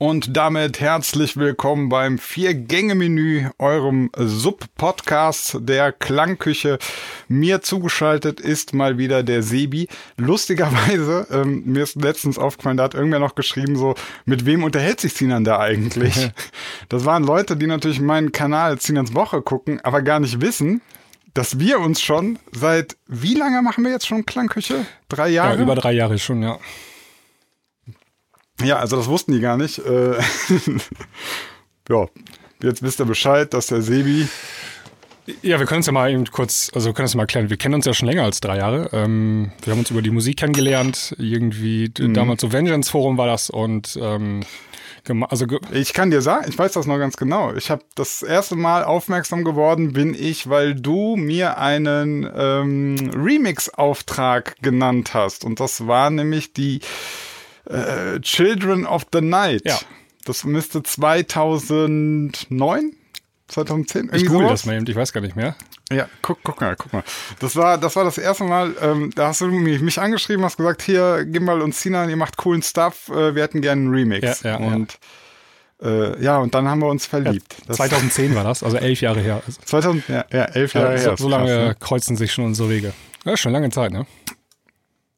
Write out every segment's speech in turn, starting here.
und damit herzlich willkommen beim Vier-Gänge-Menü, eurem Sub-Podcast der Klangküche. Mir zugeschaltet ist mal wieder der Sebi. Lustigerweise, ähm, mir ist letztens aufgefallen, da hat irgendwer noch geschrieben, so, mit wem unterhält sich Sinan da eigentlich? das waren Leute, die natürlich meinen Kanal Sinans Woche gucken, aber gar nicht wissen, dass wir uns schon seit, wie lange machen wir jetzt schon Klangküche? Drei Jahre? Ja, über drei Jahre schon, ja. Ja, also das wussten die gar nicht. Äh, ja, jetzt wisst ihr Bescheid, dass der Sebi. Ja, wir können es ja mal eben kurz, also wir können es mal klären. Wir kennen uns ja schon länger als drei Jahre. Ähm, wir haben uns über die Musik kennengelernt. Irgendwie mhm. damals so Vengeance Forum war das und ähm, also ich kann dir sagen, ich weiß das noch ganz genau. Ich habe das erste Mal aufmerksam geworden, bin ich, weil du mir einen ähm, Remix-Auftrag genannt hast. Und das war nämlich die äh, Children of the Night. Ja. Das müsste 2009 2010? Ich google das mal eben, ich weiß gar nicht mehr. Ja, guck, guck mal, guck mal. Das war, das war das erste Mal, ähm, da hast du mich, mich angeschrieben, hast gesagt, hier, gib mal uns Sina, ihr macht coolen Stuff, äh, wir hätten gerne einen Remix. Ja, ja, und ja. Äh, ja, und dann haben wir uns verliebt. Ja, 2010 war das, also elf Jahre her. 2000, ja, ja elf Jahre ja, her. So, so lange krass, ne? kreuzen sich schon unsere Wege. Ja, schon lange Zeit, ne?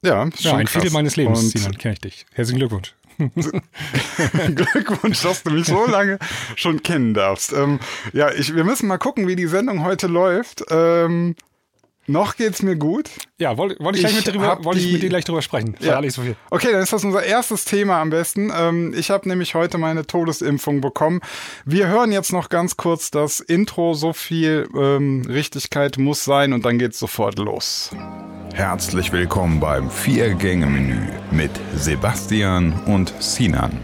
Ja, ja ein. Viertel meines Lebens, Sinan, kenne ich dich. Herzlichen Glückwunsch. Glückwunsch, dass du mich so lange schon kennen darfst. Ähm, ja, ich, wir müssen mal gucken, wie die Sendung heute läuft. Ähm, noch geht's mir gut. Ja, wollte wollt ich, ich, wollt ich mit dir gleich drüber sprechen. Ja. So okay, dann ist das unser erstes Thema am besten. Ähm, ich habe nämlich heute meine Todesimpfung bekommen. Wir hören jetzt noch ganz kurz das Intro. So viel ähm, Richtigkeit muss sein und dann geht's sofort los. Herzlich willkommen beim Vier-Gänge-Menü mit Sebastian und Sinan.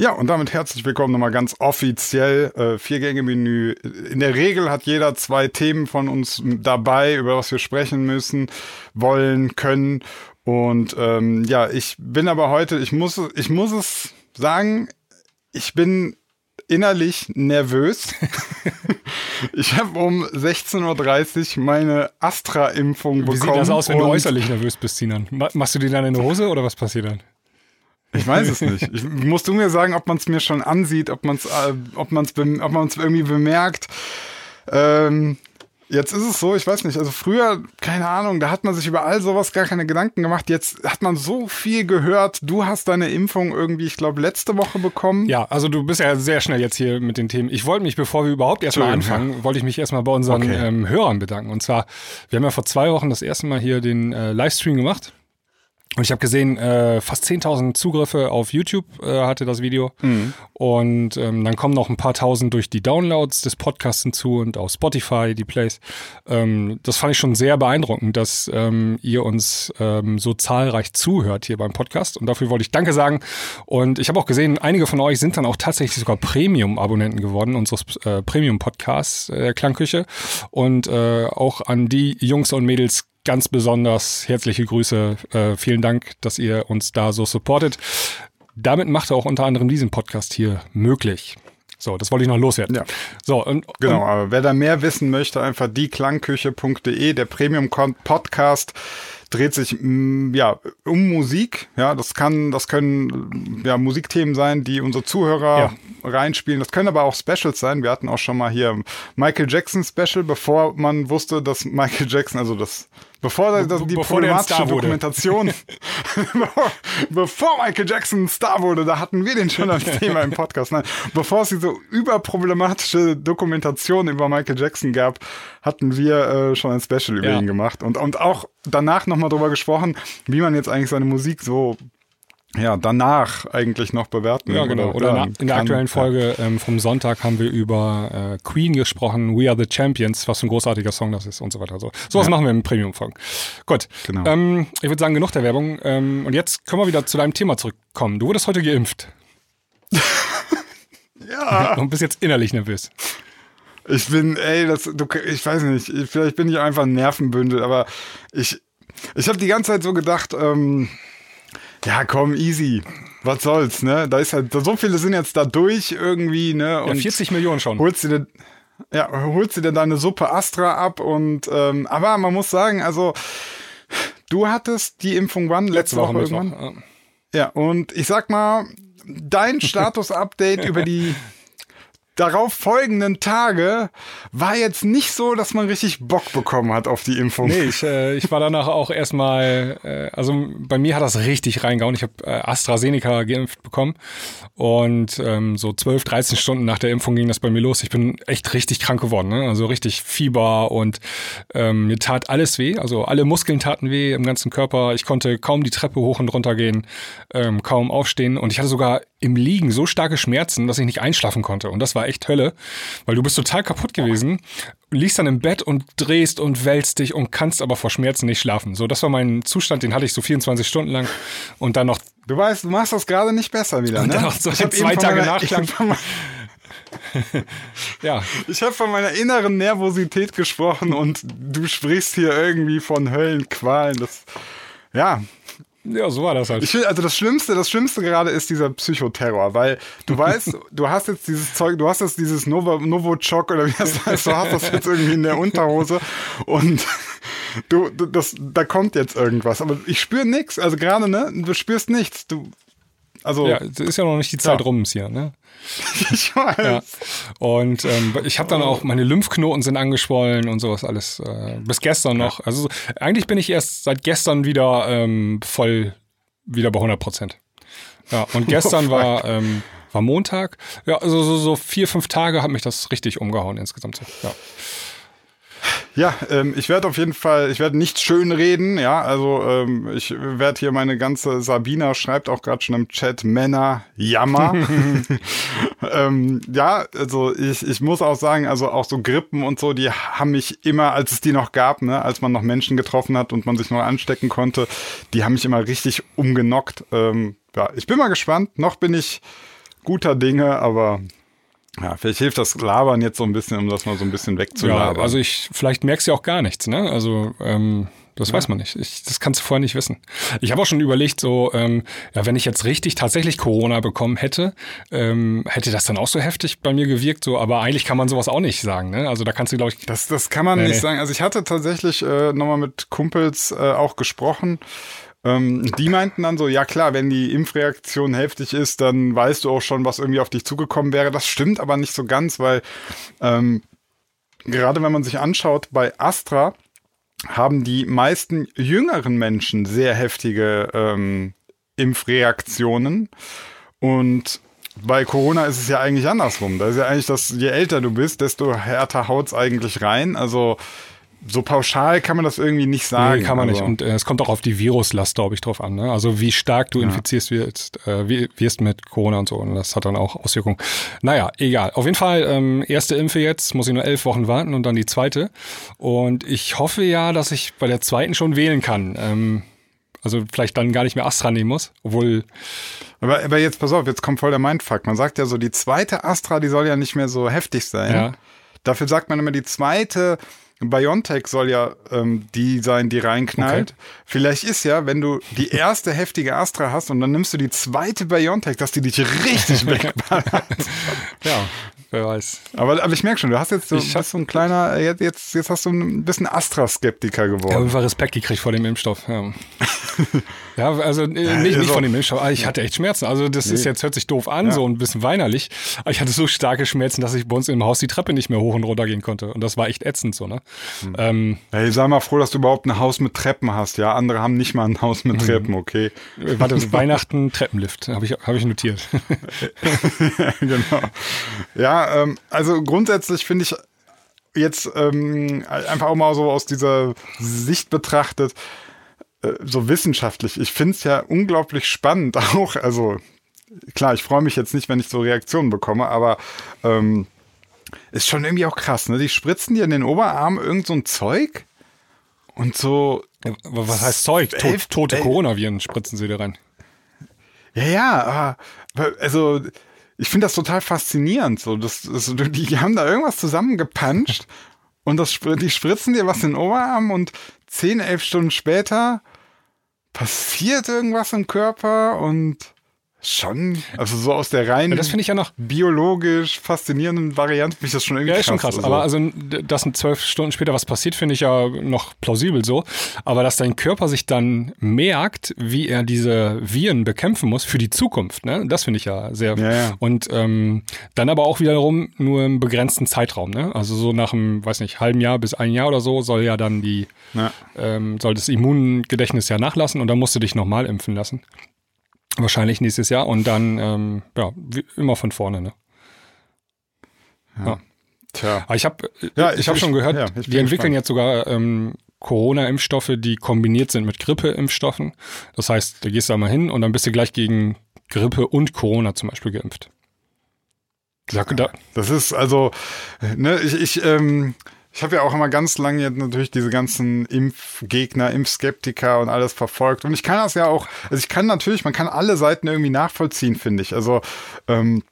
Ja, und damit herzlich willkommen nochmal ganz offiziell. Äh, Vier-Gänge-Menü. In der Regel hat jeder zwei Themen von uns dabei, über was wir sprechen müssen, wollen, können. Und ähm, ja, ich bin aber heute, ich muss, ich muss es sagen, ich bin innerlich nervös. ich habe um 16.30 Uhr meine Astra-Impfung bekommen. Wie sieht das aus, wenn du äußerlich nervös bist, Sinan? Machst du dir dann in die Hose oder was passiert dann? Ich weiß es nicht. Ich, musst du mir sagen, ob man es mir schon ansieht, ob man es äh, ob man's ob man's irgendwie bemerkt. Ähm, jetzt ist es so, ich weiß nicht, also früher, keine Ahnung, da hat man sich über all sowas gar keine Gedanken gemacht. Jetzt hat man so viel gehört. Du hast deine Impfung irgendwie, ich glaube, letzte Woche bekommen. Ja, also du bist ja sehr schnell jetzt hier mit den Themen. Ich wollte mich, bevor wir überhaupt erstmal anfangen, ja. wollte ich mich erstmal bei unseren okay. ähm, Hörern bedanken. Und zwar, wir haben ja vor zwei Wochen das erste Mal hier den äh, Livestream gemacht. Und ich habe gesehen, äh, fast 10.000 Zugriffe auf YouTube äh, hatte das Video. Mhm. Und ähm, dann kommen noch ein paar tausend durch die Downloads des Podcasts hinzu und auf Spotify, die Plays. Ähm, das fand ich schon sehr beeindruckend, dass ähm, ihr uns ähm, so zahlreich zuhört hier beim Podcast. Und dafür wollte ich Danke sagen. Und ich habe auch gesehen, einige von euch sind dann auch tatsächlich sogar Premium-Abonnenten geworden, unseres äh, Premium-Podcasts äh, Klangküche. Und äh, auch an die Jungs und Mädels ganz besonders herzliche Grüße. Äh, vielen Dank, dass ihr uns da so supportet. Damit macht er auch unter anderem diesen Podcast hier möglich. So, das wollte ich noch loswerden. Ja. So, und, genau, aber wer da mehr wissen möchte, einfach dieklangküche.de, der Premium Podcast dreht sich mm, ja um Musik. Ja, das kann, das können ja Musikthemen sein, die unsere Zuhörer ja. reinspielen. Das können aber auch Specials sein. Wir hatten auch schon mal hier Michael Jackson Special, bevor man wusste, dass Michael Jackson, also das Bevor das, die bevor problematische Dokumentation, bevor Michael Jackson ein Star wurde, da hatten wir den schon als Thema im Podcast. Nein, bevor es diese überproblematische Dokumentation über Michael Jackson gab, hatten wir äh, schon ein Special über ja. ihn gemacht und, und auch danach nochmal drüber gesprochen, wie man jetzt eigentlich seine Musik so ja, danach eigentlich noch bewerten. Ja, genau. Oder, oder in der aktuellen Folge ja. ähm, vom Sonntag haben wir über äh, Queen gesprochen, We Are the Champions, was für ein großartiger Song das ist und so weiter. So, sowas ja. machen wir im Premium-Folgen. Gut. Genau. Ähm, ich würde sagen, genug der Werbung. Ähm, und jetzt können wir wieder zu deinem Thema zurückkommen. Du wurdest heute geimpft. ja. Und bist jetzt innerlich nervös. Ich bin, ey, das, du, ich weiß nicht, vielleicht bin ich einfach ein Nervenbündel, aber ich, ich habe die ganze Zeit so gedacht, ähm, ja, komm, easy. Was soll's, ne? Da ist halt, so viele sind jetzt da durch irgendwie, ne? Und ja, 40 Millionen schon. Holst du dir, ja, holst du dir deine Suppe Astra ab und ähm, aber man muss sagen, also du hattest die Impfung wann? Letzte, Letzte Woche, Woche irgendwann? Ja. ja, und ich sag mal, dein Status-Update über die darauf folgenden Tage war jetzt nicht so, dass man richtig Bock bekommen hat auf die Impfung. Nee, ich, äh, ich war danach auch erstmal, äh, also bei mir hat das richtig reingehauen. Ich habe äh, AstraZeneca geimpft bekommen und ähm, so 12, 13 Stunden nach der Impfung ging das bei mir los. Ich bin echt richtig krank geworden, ne? also richtig Fieber und ähm, mir tat alles weh. Also alle Muskeln taten weh im ganzen Körper. Ich konnte kaum die Treppe hoch und runter gehen, ähm, kaum aufstehen und ich hatte sogar im Liegen so starke Schmerzen, dass ich nicht einschlafen konnte. Und das war echt Hölle, weil du bist total kaputt gewesen, liegst dann im Bett und drehst und wälzt dich und kannst aber vor Schmerzen nicht schlafen. So, das war mein Zustand, den hatte ich so 24 Stunden lang und dann noch. Du weißt, du machst das gerade nicht besser wieder, und ne? Dann noch so zwei Tage Nachklang. ja. Ich habe von meiner inneren Nervosität gesprochen und du sprichst hier irgendwie von Höllenqualen. Das, ja, ja, so war das halt. Ich will, also das Schlimmste, das Schlimmste gerade ist dieser Psychoterror, weil du weißt, du hast jetzt dieses Zeug, du hast jetzt dieses Novo, Novochoc oder wie das heißt, du hast das jetzt irgendwie in der Unterhose und du, du das, da kommt jetzt irgendwas. Aber ich spüre nichts, also gerade, ne, du spürst nichts. Du, also. Ja, es ist ja noch nicht die Zeit ja. rum hier, ne? Ich weiß. Ja. Und ähm, ich habe dann auch, meine Lymphknoten sind angeschwollen und sowas alles. Äh, bis gestern noch. Also eigentlich bin ich erst seit gestern wieder ähm, voll wieder bei 100 Prozent. Ja, und gestern oh, war, ähm, war Montag. Ja, also so, so vier, fünf Tage hat mich das richtig umgehauen insgesamt. Ja. Ja, ähm, ich werde auf jeden Fall, ich werde nicht schön reden, ja, also ähm, ich werde hier meine ganze, Sabina schreibt auch gerade schon im Chat, Männer, Jammer. ähm, ja, also ich, ich muss auch sagen, also auch so Grippen und so, die haben mich immer, als es die noch gab, ne, als man noch Menschen getroffen hat und man sich noch anstecken konnte, die haben mich immer richtig umgenockt. Ähm, ja, ich bin mal gespannt, noch bin ich guter Dinge, aber ja, vielleicht hilft das Labern jetzt so ein bisschen, um das mal so ein bisschen wegzulabern. Ja, also ich, vielleicht merkst du ja auch gar nichts, ne? Also, ähm, das ja. weiß man nicht. Ich, das kannst du vorher nicht wissen. Ich habe auch schon überlegt, so, ähm, ja, wenn ich jetzt richtig tatsächlich Corona bekommen hätte, ähm, hätte das dann auch so heftig bei mir gewirkt, so, aber eigentlich kann man sowas auch nicht sagen, ne? Also da kannst du, glaube ich. Das, das kann man nee, nicht nee. sagen. Also ich hatte tatsächlich äh, nochmal mit Kumpels äh, auch gesprochen. Ähm, die meinten dann so, ja klar, wenn die Impfreaktion heftig ist, dann weißt du auch schon, was irgendwie auf dich zugekommen wäre. Das stimmt aber nicht so ganz, weil ähm, gerade wenn man sich anschaut, bei Astra haben die meisten jüngeren Menschen sehr heftige ähm, Impfreaktionen. Und bei Corona ist es ja eigentlich andersrum. Da ist ja eigentlich das, je älter du bist, desto härter haut's eigentlich rein. Also so pauschal kann man das irgendwie nicht sagen. Nee, kann man nicht. Und äh, es kommt auch auf die Viruslast, glaube ich, drauf an. Ne? Also wie stark du ja. infizierst wirst, äh, wirst mit Corona und so. Und das hat dann auch Auswirkungen. Naja, egal. Auf jeden Fall, ähm, erste Impfe jetzt, muss ich nur elf Wochen warten und dann die zweite. Und ich hoffe ja, dass ich bei der zweiten schon wählen kann. Ähm, also vielleicht dann gar nicht mehr Astra nehmen muss, obwohl. Aber, aber jetzt pass auf, jetzt kommt voll der Mindfuck. Man sagt ja so, die zweite Astra, die soll ja nicht mehr so heftig sein. Ja. Dafür sagt man immer, die zweite BioNTech soll ja ähm, die sein, die reinknallt. Okay. Vielleicht ist ja, wenn du die erste heftige Astra hast und dann nimmst du die zweite BioNTech, dass die dich richtig wegballert. ja, wer weiß. Aber, aber ich merke schon, du hast jetzt so, ich bist so ein kleiner, äh, jetzt, jetzt hast du ein bisschen Astra-Skeptiker geworden. Ja, einfach Respekt gekriegt vor dem Impfstoff. Ja, ja also äh, nicht, nicht also, von dem Impfstoff, aber ich hatte echt Schmerzen. Also das nee. ist jetzt, hört sich doof an, ja. so ein bisschen weinerlich. Aber ich hatte so starke Schmerzen, dass ich bei uns im Haus die Treppe nicht mehr hoch und runter gehen konnte. Und das war echt ätzend so, ne? Hm. Ähm, hey, sei mal froh, dass du überhaupt ein Haus mit Treppen hast, ja? Andere haben nicht mal ein Haus mit hm. Treppen, okay? Warte, Weihnachten Treppenlift, habe ich, hab ich notiert. genau. Ja, ähm, also grundsätzlich finde ich jetzt ähm, einfach auch mal so aus dieser Sicht betrachtet, äh, so wissenschaftlich. Ich finde es ja unglaublich spannend auch. Also klar, ich freue mich jetzt nicht, wenn ich so Reaktionen bekomme, aber ähm, ist schon irgendwie auch krass, ne? Die spritzen dir in den Oberarm irgend so ein Zeug und so. Was heißt Zeug? Tot, tote Coronaviren spritzen sie dir rein. Ja, ja, aber also ich finde das total faszinierend. So, das, das, die haben da irgendwas zusammengepanscht und das, die spritzen dir was in den Oberarm und zehn, elf Stunden später passiert irgendwas im Körper und schon, also so aus der reinen, ja, das finde ich ja noch biologisch faszinierenden Variante, finde ich das schon irgendwie ja, ist schon krass. Also. Aber also, dass zwölf Stunden später was passiert, finde ich ja noch plausibel so. Aber dass dein Körper sich dann merkt, wie er diese Viren bekämpfen muss für die Zukunft, ne? Das finde ich ja sehr. Ja, ja. Und ähm, dann aber auch wiederum nur im begrenzten Zeitraum, ne? Also so nach einem, weiß nicht, halben Jahr bis ein Jahr oder so soll ja dann die. Ähm, soll das Immungedächtnis ja nachlassen und dann musst du dich nochmal impfen lassen. Wahrscheinlich nächstes Jahr und dann, ähm, ja, immer von vorne, ne? Ja. ja. Tja. Aber ich habe ja, ich, ich hab schon gehört, ja, die entwickeln gespannt. jetzt sogar ähm, Corona-Impfstoffe, die kombiniert sind mit Grippe-Impfstoffen. Das heißt, da gehst du einmal hin und dann bist du gleich gegen Grippe und Corona zum Beispiel geimpft. Ja, das ist also, ne, ich, ich ähm, ich habe ja auch immer ganz lange jetzt natürlich diese ganzen Impfgegner, Impfskeptiker und alles verfolgt. Und ich kann das ja auch, also ich kann natürlich, man kann alle Seiten irgendwie nachvollziehen, finde ich. Also, ähm,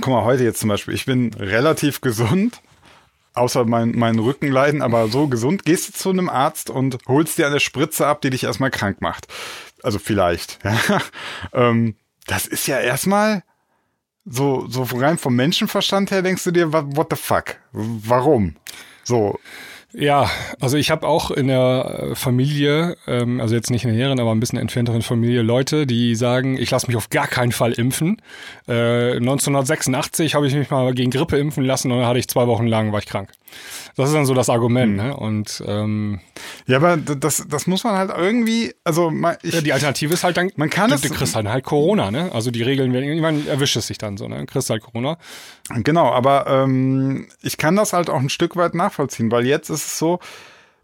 guck mal, heute jetzt zum Beispiel, ich bin relativ gesund, außer mein, mein Rückenleiden, aber so gesund, gehst du zu einem Arzt und holst dir eine Spritze ab, die dich erstmal krank macht. Also vielleicht. Ja. ähm, das ist ja erstmal so, so rein vom Menschenverstand her denkst du dir, what the fuck? Warum? So. Ja, also ich habe auch in der Familie, ähm, also jetzt nicht in der näheren, aber ein bisschen entfernteren Familie, Leute, die sagen, ich lasse mich auf gar keinen Fall impfen. Äh, 1986 habe ich mich mal gegen Grippe impfen lassen und dann hatte ich zwei Wochen lang, war ich krank. Das ist dann so das Argument, mhm. ne? Und ähm, ja, aber das, das muss man halt irgendwie, also ich, ja, die Alternative ist halt dann, man kann du, es, du kriegst halt, halt Corona, ne? Also die Regeln werden, irgendwann erwischt es sich dann so, ne? Kriegst halt Corona. Genau, aber ähm, ich kann das halt auch ein Stück weit nachvollziehen, weil jetzt ist es so,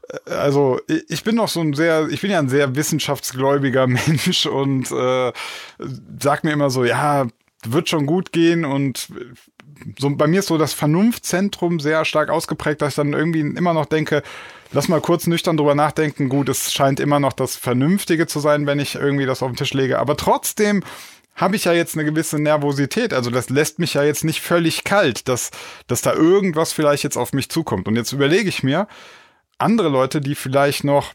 äh, also ich bin noch so ein sehr, ich bin ja ein sehr wissenschaftsgläubiger Mensch und äh, sag mir immer so, ja, wird schon gut gehen und so bei mir ist so das Vernunftzentrum sehr stark ausgeprägt, dass ich dann irgendwie immer noch denke, lass mal kurz nüchtern drüber nachdenken. Gut, es scheint immer noch das Vernünftige zu sein, wenn ich irgendwie das auf den Tisch lege. Aber trotzdem habe ich ja jetzt eine gewisse Nervosität. Also das lässt mich ja jetzt nicht völlig kalt, dass, dass da irgendwas vielleicht jetzt auf mich zukommt. Und jetzt überlege ich mir, andere Leute, die vielleicht noch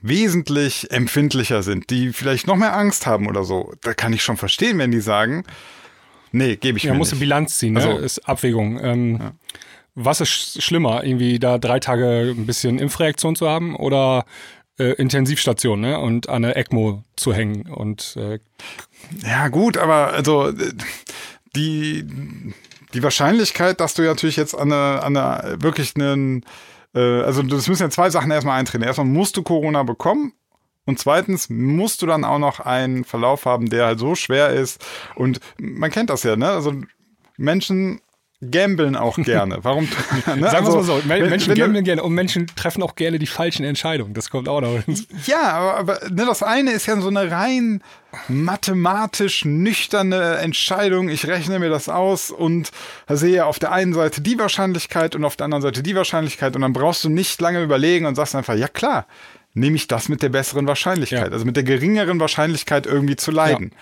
wesentlich empfindlicher sind, die vielleicht noch mehr Angst haben oder so, da kann ich schon verstehen, wenn die sagen, nee, gebe ich ja, mir nicht. Ja, muss Bilanz ziehen, ne? also, ist Abwägung. Ähm, ja. Was ist schlimmer, irgendwie da drei Tage ein bisschen Impfreaktion zu haben oder äh, Intensivstation ne? und an der ECMO zu hängen und äh, ja gut, aber also die die Wahrscheinlichkeit, dass du ja natürlich jetzt an einer, an einer wirklich einen äh, also das müssen ja zwei Sachen erstmal eintreten. Erstmal musst du Corona bekommen und zweitens musst du dann auch noch einen Verlauf haben, der halt so schwer ist. Und man kennt das ja, ne? Also Menschen gambeln auch gerne. Warum? Ne? Sagen wir also, mal so, wenn, Menschen wenn, gambeln gerne und Menschen treffen auch gerne die falschen Entscheidungen. Das kommt auch noch. Ja, aber, aber ne, das eine ist ja so eine rein mathematisch nüchterne Entscheidung. Ich rechne mir das aus und sehe auf der einen Seite die Wahrscheinlichkeit und auf der anderen Seite die Wahrscheinlichkeit und dann brauchst du nicht lange überlegen und sagst einfach, ja klar, nehme ich das mit der besseren Wahrscheinlichkeit, ja. also mit der geringeren Wahrscheinlichkeit irgendwie zu leiden. Ja.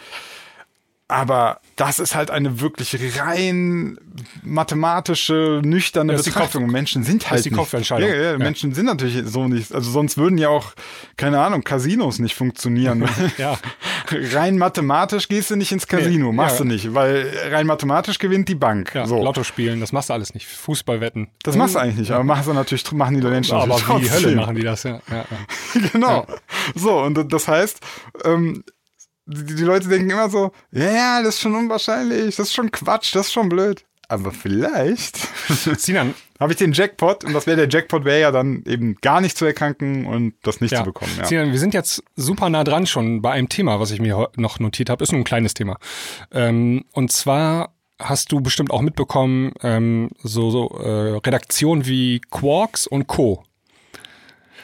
Aber das ist halt eine wirklich rein mathematische, nüchterne das Betrachtung. Menschen sind halt das ist die Kopfentscheidung. Ja, ja, ja, Menschen sind natürlich so nicht. Also sonst würden ja auch, keine Ahnung, Casinos nicht funktionieren. ja. rein mathematisch gehst du nicht ins Casino, nee, machst ja. du nicht, weil rein mathematisch gewinnt die Bank. Ja, so. Lotto spielen, das machst du alles nicht. Fußballwetten. Das machst du eigentlich nicht, aber machen sie natürlich, machen die Menschen Aber wie die Hölle machen die das, ja. ja, genau. So, und das heißt, ähm, die, die Leute denken immer so, ja, ja, das ist schon unwahrscheinlich, das ist schon Quatsch, das ist schon blöd. Aber vielleicht Sinan, habe ich den Jackpot und das wäre der Jackpot wäre ja dann eben gar nicht zu erkranken und das nicht ja. zu bekommen. Ja. Sinan, wir sind jetzt super nah dran schon bei einem Thema, was ich mir noch notiert habe. Ist nur ein kleines Thema. Ähm, und zwar hast du bestimmt auch mitbekommen, ähm, so, so äh, Redaktionen wie Quarks und Co.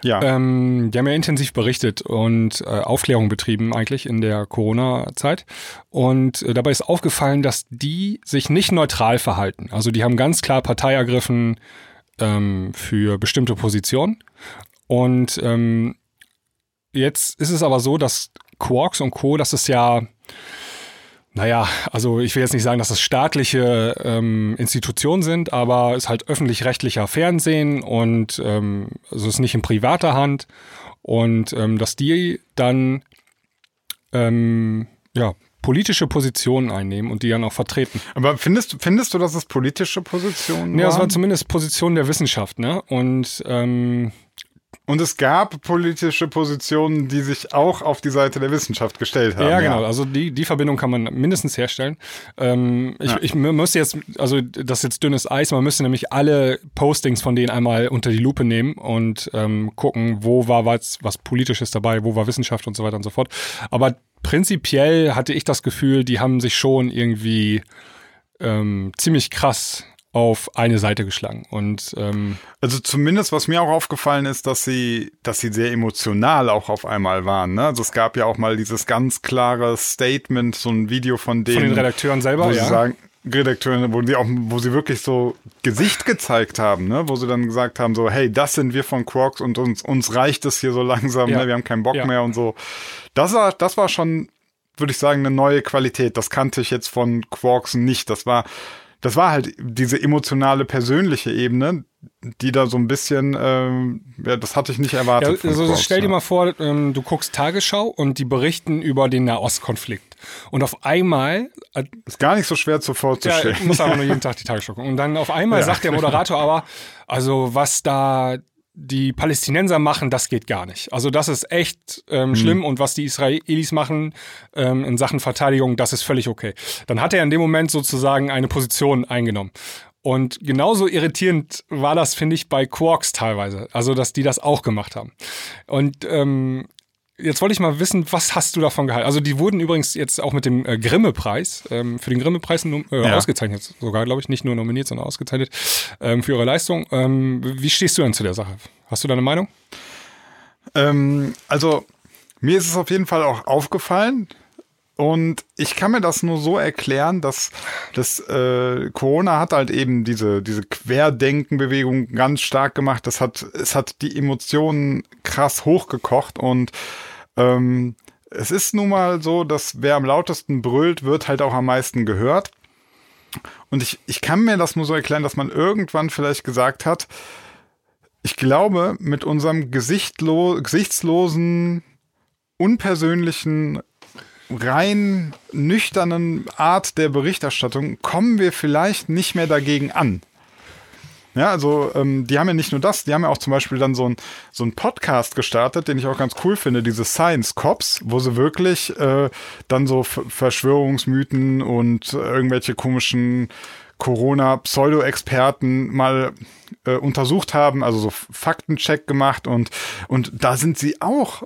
Ja. Ähm, die haben ja intensiv berichtet und äh, Aufklärung betrieben eigentlich in der Corona-Zeit. Und äh, dabei ist aufgefallen, dass die sich nicht neutral verhalten. Also die haben ganz klar Partei ergriffen ähm, für bestimmte Positionen. Und ähm, jetzt ist es aber so, dass Quarks und Co., das ist ja naja, also ich will jetzt nicht sagen, dass das staatliche ähm, Institutionen sind, aber es ist halt öffentlich-rechtlicher Fernsehen und ähm, also es ist nicht in privater Hand und ähm, dass die dann ähm, ja, politische Positionen einnehmen und die dann auch vertreten. Aber findest, findest du, dass es politische Positionen Ja, es war zumindest Position der Wissenschaft, ne? Und ähm, und es gab politische Positionen, die sich auch auf die Seite der Wissenschaft gestellt haben. Ja, genau. Ja. Also die, die Verbindung kann man mindestens herstellen. Ähm, ich, ja. ich müsste jetzt, also das ist jetzt dünnes Eis, man müsste nämlich alle Postings von denen einmal unter die Lupe nehmen und ähm, gucken, wo war was, was Politisches dabei, wo war Wissenschaft und so weiter und so fort. Aber prinzipiell hatte ich das Gefühl, die haben sich schon irgendwie ähm, ziemlich krass auf eine Seite geschlagen. Und ähm, also zumindest, was mir auch aufgefallen ist, dass sie, dass sie sehr emotional auch auf einmal waren. Ne? Also es gab ja auch mal dieses ganz klare Statement, so ein Video von denen, von den Redakteuren selber, wo ja. sie sagen, Redakteuren, wo die auch, wo sie wirklich so Gesicht gezeigt haben, ne? wo sie dann gesagt haben, so, hey, das sind wir von Quarks und uns, uns reicht es hier so langsam, ja. ne? wir haben keinen Bock ja. mehr und so. Das war, das war schon, würde ich sagen, eine neue Qualität. Das kannte ich jetzt von Quarks nicht. Das war das war halt diese emotionale, persönliche Ebene, die da so ein bisschen, ähm, ja, das hatte ich nicht erwartet. Ja, also Cross, stell dir ja. mal vor, ähm, du guckst Tagesschau und die berichten über den Nahostkonflikt. Und auf einmal. Äh, ist gar nicht so schwer zu vorzustellen. Ja, muss aber nur jeden Tag die Tagesschau gucken. Und dann auf einmal sagt der Moderator aber, also was da die Palästinenser machen, das geht gar nicht. Also das ist echt ähm, mhm. schlimm und was die Israelis machen ähm, in Sachen Verteidigung, das ist völlig okay. Dann hat er in dem Moment sozusagen eine Position eingenommen. Und genauso irritierend war das, finde ich, bei Quarks teilweise. Also, dass die das auch gemacht haben. Und ähm, Jetzt wollte ich mal wissen, was hast du davon gehalten? Also die wurden übrigens jetzt auch mit dem äh, Grimme-Preis, ähm, für den Grimme-Preis äh, ja. ausgezeichnet, sogar, glaube ich, nicht nur nominiert, sondern ausgezeichnet ähm, für ihre Leistung. Ähm, wie stehst du denn zu der Sache? Hast du da eine Meinung? Ähm, also mir ist es auf jeden Fall auch aufgefallen, und ich kann mir das nur so erklären, dass das äh, Corona hat halt eben diese diese Querdenkenbewegung ganz stark gemacht. Das hat es hat die Emotionen krass hochgekocht und ähm, es ist nun mal so, dass wer am lautesten brüllt, wird halt auch am meisten gehört. Und ich, ich kann mir das nur so erklären, dass man irgendwann vielleicht gesagt hat, ich glaube, mit unserem gesichtslosen, unpersönlichen rein nüchternen Art der Berichterstattung kommen wir vielleicht nicht mehr dagegen an. Ja, also ähm, die haben ja nicht nur das, die haben ja auch zum Beispiel dann so ein so ein Podcast gestartet, den ich auch ganz cool finde, diese Science Cops, wo sie wirklich äh, dann so Verschwörungsmythen und irgendwelche komischen Corona-Pseudo-Experten mal äh, untersucht haben, also so Faktencheck gemacht und und da sind sie auch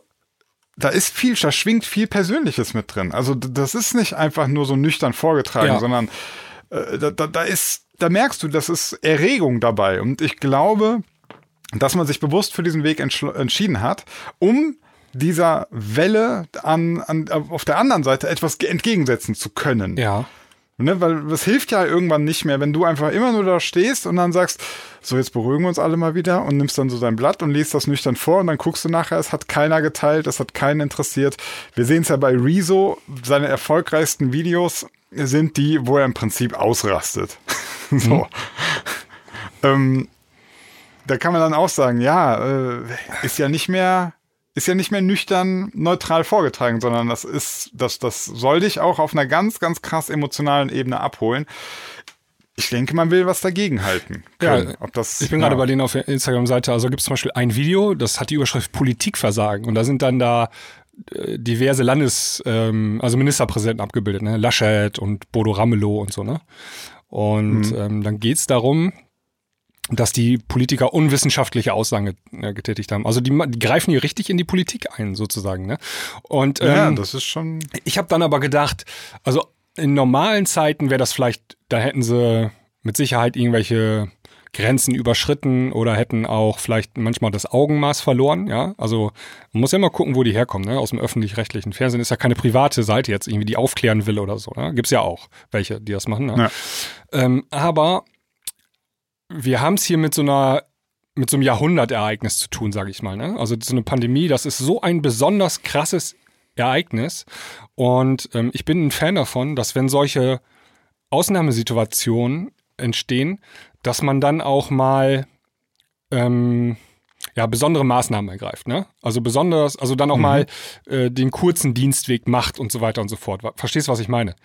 da ist viel, da schwingt viel Persönliches mit drin. Also das ist nicht einfach nur so nüchtern vorgetragen, ja. sondern äh, da, da, da ist, da merkst du, das ist Erregung dabei. Und ich glaube, dass man sich bewusst für diesen Weg entschieden hat, um dieser Welle an, an, auf der anderen Seite etwas entgegensetzen zu können. Ja. Ne, weil das hilft ja irgendwann nicht mehr, wenn du einfach immer nur da stehst und dann sagst, so jetzt beruhigen wir uns alle mal wieder und nimmst dann so dein Blatt und liest das nüchtern vor und dann guckst du nachher, es hat keiner geteilt, es hat keinen interessiert. Wir sehen es ja bei Rezo, seine erfolgreichsten Videos sind die, wo er im Prinzip ausrastet. so. Mhm. ähm, da kann man dann auch sagen, ja, äh, ist ja nicht mehr ist ja nicht mehr nüchtern neutral vorgetragen, sondern das ist, das, das soll dich auch auf einer ganz, ganz krass emotionalen Ebene abholen. Ich denke, man will was dagegen halten. Können. Ja, Ob das, ich bin ja. gerade bei denen auf der Instagram-Seite. Also gibt es zum Beispiel ein Video, das hat die Überschrift Politikversagen. Und da sind dann da äh, diverse Landes-, ähm, also Ministerpräsidenten abgebildet, ne? Laschet und Bodo Ramelow und so, ne? Und mhm. ähm, dann geht's darum, dass die Politiker unwissenschaftliche Aussagen äh, getätigt haben. Also die, die, greifen hier richtig in die Politik ein, sozusagen. Ne? Und ähm, ja, das ist schon. Ich habe dann aber gedacht, also in normalen Zeiten wäre das vielleicht, da hätten sie mit Sicherheit irgendwelche Grenzen überschritten oder hätten auch vielleicht manchmal das Augenmaß verloren, ja. Also man muss ja immer gucken, wo die herkommen, ne? Aus dem öffentlich-rechtlichen Fernsehen ist ja keine private Seite jetzt irgendwie, die aufklären will oder so. Ne? Gibt's ja auch welche, die das machen. Ne? Ja. Ähm, aber wir haben es hier mit so einer mit so einem Jahrhundertereignis zu tun, sage ich mal. Ne? Also so eine Pandemie, das ist so ein besonders krasses Ereignis. Und ähm, ich bin ein Fan davon, dass wenn solche Ausnahmesituationen entstehen, dass man dann auch mal ähm, ja, besondere Maßnahmen ergreift, ne? Also besonders, also dann auch mhm. mal äh, den kurzen Dienstweg macht und so weiter und so fort. Verstehst du, was ich meine?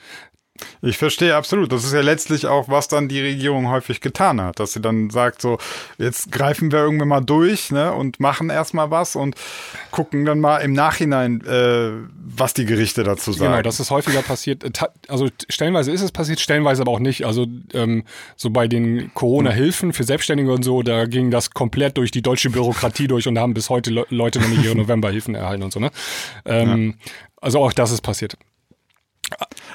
Ich verstehe absolut. Das ist ja letztlich auch, was dann die Regierung häufig getan hat, dass sie dann sagt, so, jetzt greifen wir irgendwie mal durch ne, und machen erstmal was und gucken dann mal im Nachhinein, äh, was die Gerichte dazu sagen. Genau, das ist häufiger passiert. Also stellenweise ist es passiert, stellenweise aber auch nicht. Also ähm, so bei den Corona-Hilfen für Selbstständige und so, da ging das komplett durch die deutsche Bürokratie durch und da haben bis heute Le Leute noch nicht ihre Novemberhilfen erhalten und so. Ne? Ähm, ja. Also auch das ist passiert.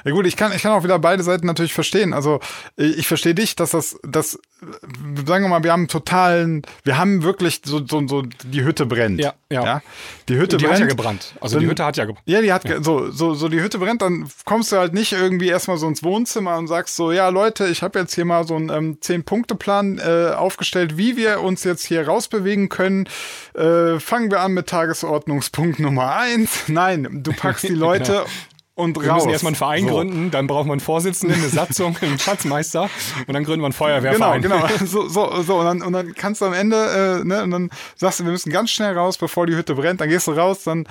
Ja gut, ich kann, ich kann auch wieder beide Seiten natürlich verstehen. Also ich verstehe dich, dass das, das, sagen wir mal, wir haben totalen, wir haben wirklich so, so, so die Hütte brennt. Ja, ja. ja? Die Hütte die brennt. hat ja gebrannt. Also die Hütte hat ja gebrannt. Ja, die hat, ja. so, so, so die Hütte brennt, dann kommst du halt nicht irgendwie erstmal so ins Wohnzimmer und sagst so, ja Leute, ich habe jetzt hier mal so einen ähm, Zehn-Punkte-Plan äh, aufgestellt, wie wir uns jetzt hier rausbewegen können. Äh, fangen wir an mit Tagesordnungspunkt Nummer eins. Nein, du packst die Leute genau und Wir müssen erstmal einen Verein so. gründen, dann braucht man einen Vorsitzenden, eine Satzung, einen Schatzmeister und dann gründen wir einen Feuerwehrverein. Genau, genau. So, so, so. Und, dann, und dann kannst du am Ende, äh, ne, und dann sagst du, wir müssen ganz schnell raus, bevor die Hütte brennt. Dann gehst du raus, dann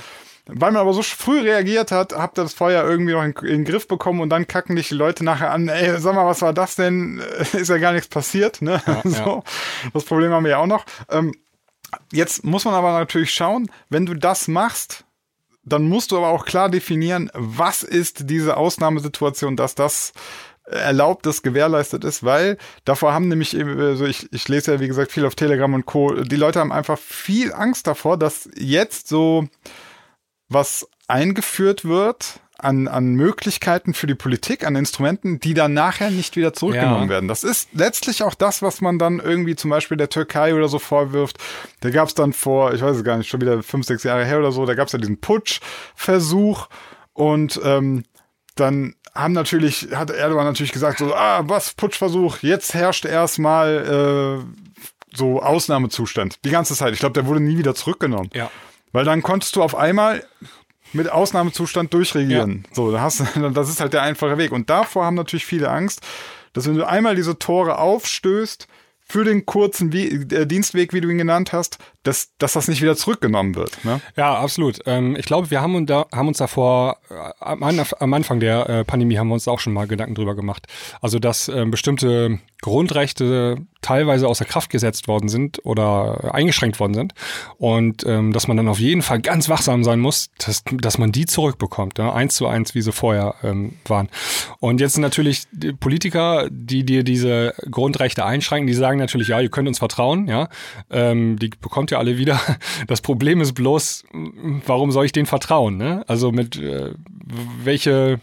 weil man aber so früh reagiert hat, habt ihr das Feuer irgendwie noch in, in, den Griff bekommen und dann kacken dich die Leute nachher an, ey, sag mal, was war das denn? Ist ja gar nichts passiert, ne? Ja, so. Ja. Das Problem haben wir ja auch noch. Ähm, jetzt muss man aber natürlich schauen, wenn du das machst, dann musst du aber auch klar definieren, was ist diese Ausnahmesituation, dass das erlaubt ist, gewährleistet ist, weil davor haben nämlich, also ich, ich lese ja wie gesagt viel auf Telegram und Co., die Leute haben einfach viel Angst davor, dass jetzt so was eingeführt wird, an, an Möglichkeiten für die Politik, an Instrumenten, die dann nachher nicht wieder zurückgenommen ja. werden. Das ist letztlich auch das, was man dann irgendwie zum Beispiel der Türkei oder so vorwirft. Da gab es dann vor, ich weiß es gar nicht, schon wieder fünf, sechs Jahre her oder so, da gab es ja diesen Putschversuch und ähm, dann haben natürlich, hat Erdogan natürlich gesagt, so, ah, was, Putschversuch, jetzt herrscht erstmal äh, so Ausnahmezustand. Die ganze Zeit. Ich glaube, der wurde nie wieder zurückgenommen. Ja. Weil dann konntest du auf einmal mit Ausnahmezustand durchregieren. Ja. So, da hast, das ist halt der einfache Weg. Und davor haben natürlich viele Angst, dass wenn du einmal diese Tore aufstößt, für den kurzen äh, Dienstweg, wie du ihn genannt hast, dass, dass das nicht wieder zurückgenommen wird. Ne? Ja, absolut. Ähm, ich glaube, wir haben, uns da, haben uns davor, äh, am, am, Anfang der äh, Pandemie haben wir uns auch schon mal Gedanken drüber gemacht. Also, dass äh, bestimmte Grundrechte teilweise außer Kraft gesetzt worden sind oder eingeschränkt worden sind und ähm, dass man dann auf jeden Fall ganz wachsam sein muss, dass, dass man die zurückbekommt, ja, eins zu eins, wie sie vorher ähm, waren. Und jetzt sind natürlich die Politiker, die dir diese Grundrechte einschränken, die sagen natürlich, ja, ihr könnt uns vertrauen, ja, ähm, die bekommt ihr alle wieder. Das Problem ist bloß, warum soll ich denen vertrauen? Ne? Also mit äh, welche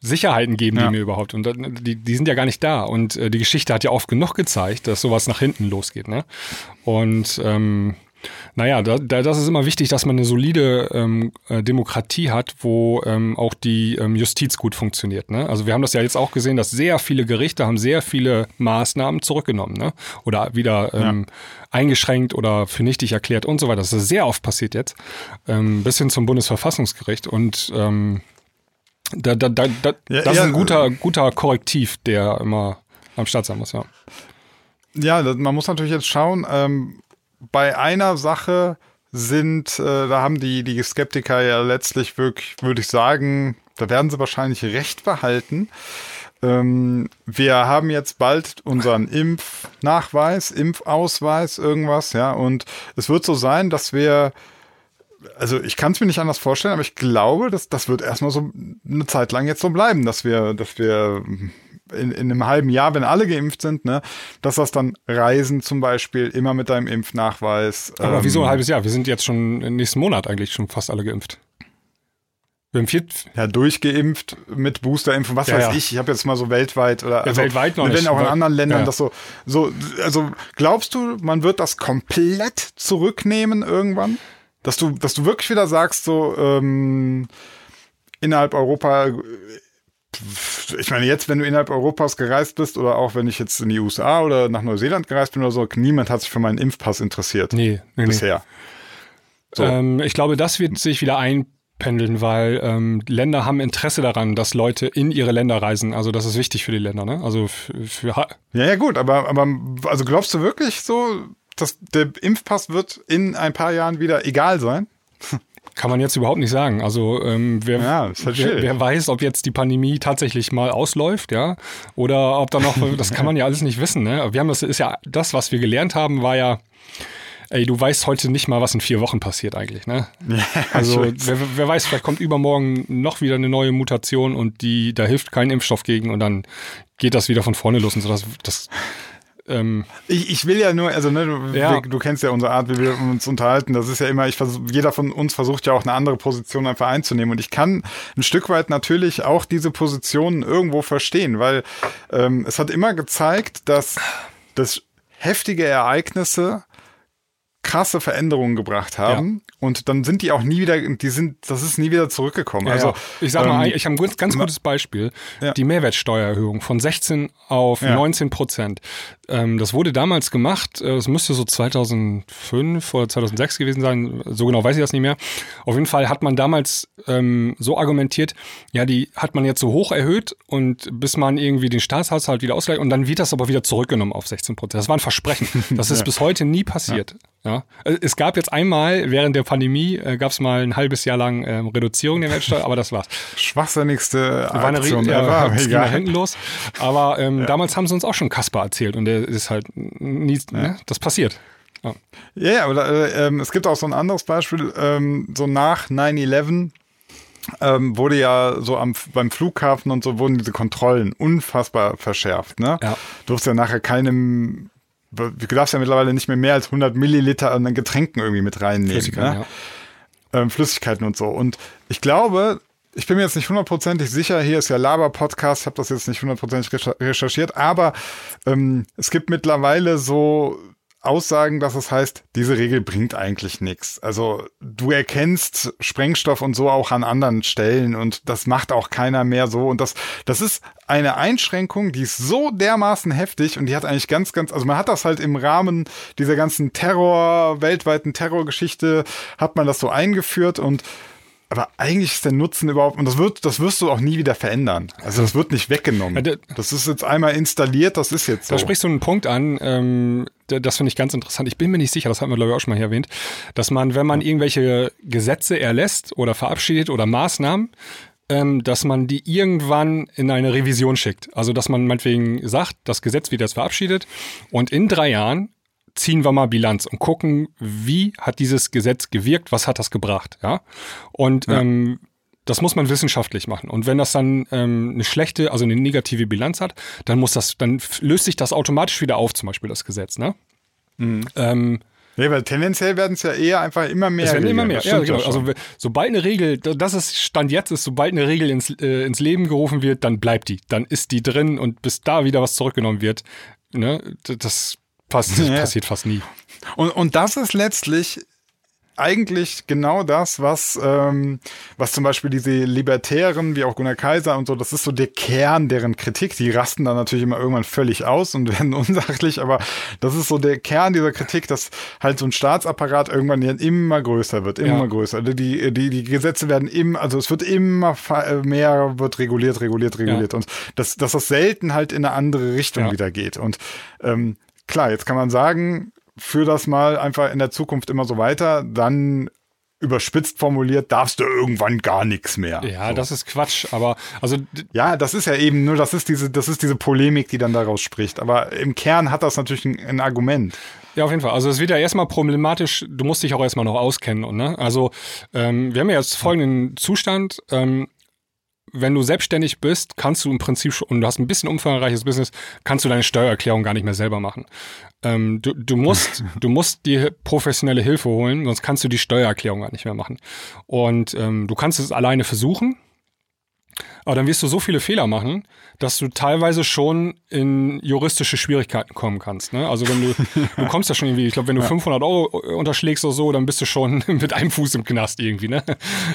Sicherheiten geben ja. die mir überhaupt? Und die, die sind ja gar nicht da. Und äh, die Geschichte hat ja oft genug gezeigt, dass sowas nach hinten losgeht. Ne? Und ähm, naja, da, da, das ist immer wichtig, dass man eine solide ähm, äh, Demokratie hat, wo ähm, auch die ähm, Justiz gut funktioniert. Ne? Also wir haben das ja jetzt auch gesehen, dass sehr viele Gerichte haben sehr viele Maßnahmen zurückgenommen ne? oder wieder ähm, ja. eingeschränkt oder für nichtig erklärt und so weiter. Das ist sehr oft passiert jetzt, ähm, bis hin zum Bundesverfassungsgericht und ähm, da, da, da, da, ja, das ja, ist ein guter, guter Korrektiv, der immer am Start sein muss, ja. Ja, man muss natürlich jetzt schauen, ähm, bei einer Sache sind, äh, da haben die, die Skeptiker ja letztlich wirklich, würde ich sagen, da werden sie wahrscheinlich recht behalten. Ähm, wir haben jetzt bald unseren Impfnachweis, Impfausweis, irgendwas, ja, und es wird so sein, dass wir also ich kann es mir nicht anders vorstellen, aber ich glaube, dass das wird erstmal so eine Zeit lang jetzt so bleiben, dass wir, dass wir in, in einem halben Jahr, wenn alle geimpft sind, ne, dass das dann Reisen zum Beispiel immer mit deinem Impfnachweis. Aber ähm, wieso ein halbes Jahr? Wir sind jetzt schon im nächsten Monat eigentlich schon fast alle geimpft. Wir haben vier ja, durchgeimpft mit Boosterimpfung, was ja, weiß ja. ich. Ich habe jetzt mal so weltweit oder ja, also, weltweit noch wenn nicht. auch in anderen Ländern das so so also glaubst du, man wird das komplett zurücknehmen irgendwann? Dass du, dass du wirklich wieder sagst, so ähm, innerhalb Europa, ich meine, jetzt, wenn du innerhalb Europas gereist bist oder auch wenn ich jetzt in die USA oder nach Neuseeland gereist bin oder so, niemand hat sich für meinen Impfpass interessiert. Nee, nee bisher. Nee. So. Ähm, ich glaube, das wird sich wieder einpendeln, weil ähm, Länder haben Interesse daran, dass Leute in ihre Länder reisen. Also das ist wichtig für die Länder, ne? Also für, für ja, ja, gut, aber, aber also glaubst du wirklich so, das, der Impfpass wird in ein paar Jahren wieder egal sein? Kann man jetzt überhaupt nicht sagen. Also ähm, wer, ja, halt wer, wer, weiß, ob jetzt die Pandemie tatsächlich mal ausläuft, ja, oder ob da noch, das kann man ja alles nicht wissen. Ne? Wir haben das ist ja das, was wir gelernt haben, war ja, ey, du weißt heute nicht mal, was in vier Wochen passiert eigentlich, ne? Ja, also wer, wer, weiß, vielleicht kommt übermorgen noch wieder eine neue Mutation und die, da hilft kein Impfstoff gegen und dann geht das wieder von vorne los und so. Das, das ähm, ich, ich will ja nur, also ne, du, ja. du, kennst ja unsere Art, wie wir uns unterhalten. Das ist ja immer, ich versuch, jeder von uns versucht ja auch eine andere Position einfach einzunehmen. Und ich kann ein Stück weit natürlich auch diese Positionen irgendwo verstehen, weil ähm, es hat immer gezeigt, dass das heftige Ereignisse krasse Veränderungen gebracht haben ja. und dann sind die auch nie wieder, die sind, das ist nie wieder zurückgekommen. Ja, also ich sag mal, ähm, ich habe ein ganz, ganz gutes Beispiel: die Mehrwertsteuererhöhung von 16 auf 19 Prozent. Ähm, das wurde damals gemacht, äh, es müsste so 2005 oder 2006 gewesen sein, so genau weiß ich das nicht mehr. Auf jeden Fall hat man damals ähm, so argumentiert, ja, die hat man jetzt so hoch erhöht und bis man irgendwie den Staatshaushalt wieder ausgleicht und dann wird das aber wieder zurückgenommen auf 16 Prozent. Das war ein Versprechen. Das ist ja. bis heute nie passiert. Ja. Äh, es gab jetzt einmal während der Pandemie, äh, gab es mal ein halbes Jahr lang ähm, Reduzierung der Mehrwertsteuer, aber das war's. Schwachsinnigste Aktion war eine, ja, ever. Egal. hinten los. Aber ähm, ja. damals haben sie uns auch schon Kasper erzählt und der ist halt nie, ja. ne? das passiert. Ja, ja aber äh, äh, es gibt auch so ein anderes Beispiel, ähm, so nach 9-11 ähm, wurde ja so am, beim Flughafen und so wurden diese Kontrollen unfassbar verschärft. Ne? Ja. Du durfst ja nachher keinem, du darfst ja mittlerweile nicht mehr mehr als 100 Milliliter an Getränken irgendwie mit reinnehmen. Flüssigkeiten, ne? ja. ähm, Flüssigkeiten und so. Und ich glaube, ich bin mir jetzt nicht hundertprozentig sicher, hier ist ja Laber-Podcast, ich habe das jetzt nicht hundertprozentig recherchiert, aber ähm, es gibt mittlerweile so Aussagen, dass es heißt, diese Regel bringt eigentlich nichts. Also du erkennst Sprengstoff und so auch an anderen Stellen und das macht auch keiner mehr so. Und das, das ist eine Einschränkung, die ist so dermaßen heftig und die hat eigentlich ganz, ganz, also man hat das halt im Rahmen dieser ganzen Terror, weltweiten Terrorgeschichte, hat man das so eingeführt und aber eigentlich ist der Nutzen überhaupt, und das wird, das wirst du auch nie wieder verändern. Also das wird nicht weggenommen. Das ist jetzt einmal installiert, das ist jetzt so. Da sprichst du einen Punkt an, ähm, das finde ich ganz interessant. Ich bin mir nicht sicher, das haben wir glaube ich auch schon mal hier erwähnt, dass man, wenn man irgendwelche Gesetze erlässt oder verabschiedet oder Maßnahmen, ähm, dass man die irgendwann in eine Revision schickt. Also dass man meinetwegen sagt, das Gesetz wird jetzt verabschiedet und in drei Jahren ziehen wir mal Bilanz und gucken, wie hat dieses Gesetz gewirkt, was hat das gebracht, ja. Und ja. Ähm, das muss man wissenschaftlich machen. Und wenn das dann ähm, eine schlechte, also eine negative Bilanz hat, dann muss das, dann löst sich das automatisch wieder auf, zum Beispiel das Gesetz, ne? Mhm. Ähm, Nee, weil tendenziell werden es ja eher einfach immer mehr. Es werden immer mehr. Ja, genau. Also sobald eine Regel, das ist Stand jetzt ist, sobald eine Regel ins, äh, ins Leben gerufen wird, dann bleibt die. Dann ist die drin und bis da wieder was zurückgenommen wird, ne, das Fast, ja. passiert fast nie. Und, und das ist letztlich eigentlich genau das, was, ähm, was zum Beispiel diese Libertären, wie auch Gunnar Kaiser und so, das ist so der Kern deren Kritik. Die rasten dann natürlich immer irgendwann völlig aus und werden unsachlich, aber das ist so der Kern dieser Kritik, dass halt so ein Staatsapparat irgendwann immer größer wird, immer ja. größer. Die, die, die Gesetze werden immer, also es wird immer mehr, wird reguliert, reguliert, reguliert ja. und dass, dass das selten halt in eine andere Richtung ja. wieder geht. Und ähm, klar, jetzt kann man sagen, führ das mal einfach in der Zukunft immer so weiter, dann überspitzt formuliert, darfst du irgendwann gar nichts mehr. Ja, so. das ist Quatsch, aber also ja, das ist ja eben nur, das ist diese, das ist diese Polemik, die dann daraus spricht. Aber im Kern hat das natürlich ein, ein Argument. Ja, auf jeden Fall. Also es wird ja erstmal problematisch, du musst dich auch erstmal noch auskennen. Und, ne? Also ähm, wir haben ja jetzt folgenden Zustand. Ähm, wenn du selbstständig bist, kannst du im Prinzip schon, und du hast ein bisschen umfangreiches Business, kannst du deine Steuererklärung gar nicht mehr selber machen. Ähm, du, du, musst, du musst dir professionelle Hilfe holen, sonst kannst du die Steuererklärung gar nicht mehr machen. Und ähm, du kannst es alleine versuchen, aber dann wirst du so viele Fehler machen, dass du teilweise schon in juristische Schwierigkeiten kommen kannst. Ne? Also wenn du, du kommst ja schon irgendwie, ich glaube, wenn du ja. 500 Euro unterschlägst oder so, dann bist du schon mit einem Fuß im Knast irgendwie. Ne?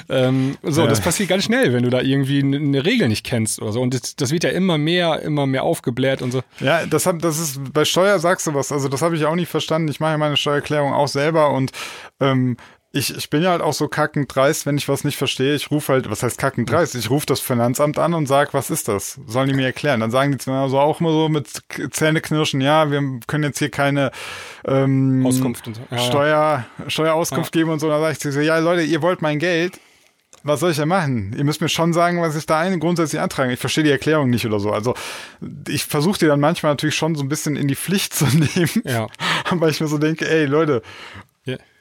Ähm, so, ja. das passiert ganz schnell, wenn du da irgendwie eine Regel nicht kennst oder so. Und das, das wird ja immer mehr, immer mehr aufgebläht und so. Ja, das, hab, das ist, bei Steuer sagst du was, also das habe ich auch nicht verstanden. Ich mache ja meine Steuererklärung auch selber und ähm, ich, ich bin ja halt auch so kackend dreist, wenn ich was nicht verstehe. Ich rufe halt, was heißt kackend dreist? Ich rufe das Finanzamt an und sag, was ist das? Sollen die mir erklären? Dann sagen die zu mir also auch immer so mit Zähneknirschen, ja, wir können jetzt hier keine ähm, Auskunft und so. ja, Steuer, Steuerauskunft ja. geben und so. Dann sage ich so, ja Leute, ihr wollt mein Geld. Was soll ich denn machen? Ihr müsst mir schon sagen, was ich da ein grundsätzlich antrage. Ich verstehe die Erklärung nicht oder so. Also ich versuche die dann manchmal natürlich schon so ein bisschen in die Pflicht zu nehmen. Ja. Weil ich mir so denke, ey Leute,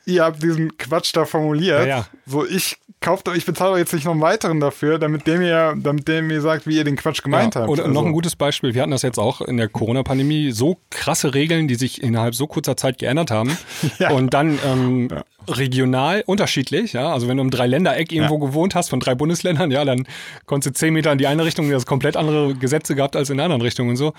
ihr habt diesen Quatsch da formuliert. Ja, ja. So, ich kauft ich bezahle jetzt nicht noch einen weiteren dafür, damit der mir, damit der mir sagt, wie ihr den Quatsch gemeint ja, habt. Und also. noch ein gutes Beispiel, wir hatten das jetzt auch in der Corona-Pandemie, so krasse Regeln, die sich innerhalb so kurzer Zeit geändert haben. ja. Und dann ähm, ja. regional unterschiedlich, ja. Also wenn du im Dreiländereck irgendwo gewohnt hast, von drei Bundesländern, ja, dann konntest du zehn Meter in die eine Richtung, du hast komplett andere Gesetze gehabt als in der anderen Richtung und so.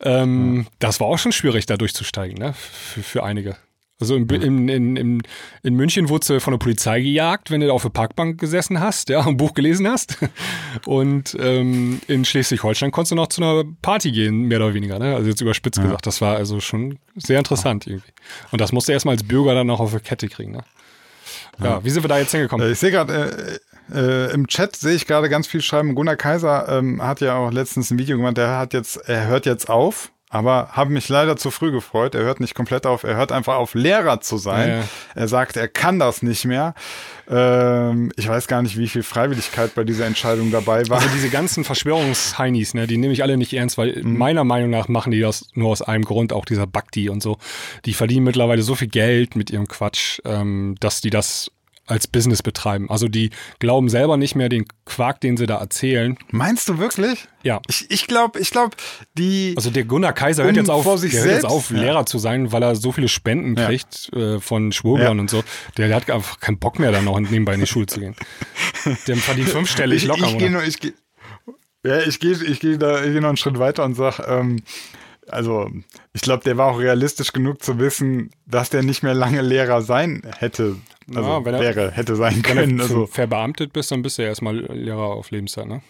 Ähm, das war auch schon schwierig, da durchzusteigen, ne? Für, für einige. Also in, in, in, in, München wurdest du von der Polizei gejagt, wenn du auf der Parkbank gesessen hast, ja, ein Buch gelesen hast. Und ähm, in Schleswig-Holstein konntest du noch zu einer Party gehen, mehr oder weniger. Ne? Also jetzt überspitzt ja. gesagt. Das war also schon sehr interessant irgendwie. Und das musst du erstmal als Bürger dann auch auf die Kette kriegen. Ne? Ja, ja. wie sind wir da jetzt hingekommen? Ich sehe gerade, äh, äh, im Chat sehe ich gerade ganz viel schreiben. Gunnar Kaiser ähm, hat ja auch letztens ein Video gemacht, der hat jetzt, er hört jetzt auf aber habe mich leider zu früh gefreut. Er hört nicht komplett auf, er hört einfach auf, Lehrer zu sein. Ja, ja. Er sagt, er kann das nicht mehr. Ähm, ich weiß gar nicht, wie viel Freiwilligkeit bei dieser Entscheidung dabei war. Also diese ganzen Verschwörungsheinis, ne, die nehme ich alle nicht ernst, weil mhm. meiner Meinung nach machen die das nur aus einem Grund, auch dieser Bhakti und so. Die verdienen mittlerweile so viel Geld mit ihrem Quatsch, ähm, dass die das als Business betreiben. Also die glauben selber nicht mehr den Quark, den sie da erzählen. Meinst du wirklich? Ja. Ich, ich glaube, ich glaube, die. Also der Gunnar Kaiser hört jetzt auf, der hört jetzt auf, ja. Lehrer zu sein, weil er so viele Spenden ja. kriegt äh, von Schwurblern ja. und so. Der, hat einfach keinen Bock mehr, dann noch nebenbei in die Schule zu gehen. Der verdient fünfstellig locker. Ich, ich gehe nur, ich gehe. Ja, ich gehe, ich gehe da, ich gehe noch einen Schritt weiter und sag, ähm, also ich glaube, der war auch realistisch genug zu wissen, dass der nicht mehr lange Lehrer sein hätte. Also ja, wenn er, wäre, hätte sein können. Wenn du also. verbeamtet bist, dann bist du ja erstmal Lehrer auf Lebenszeit, ne?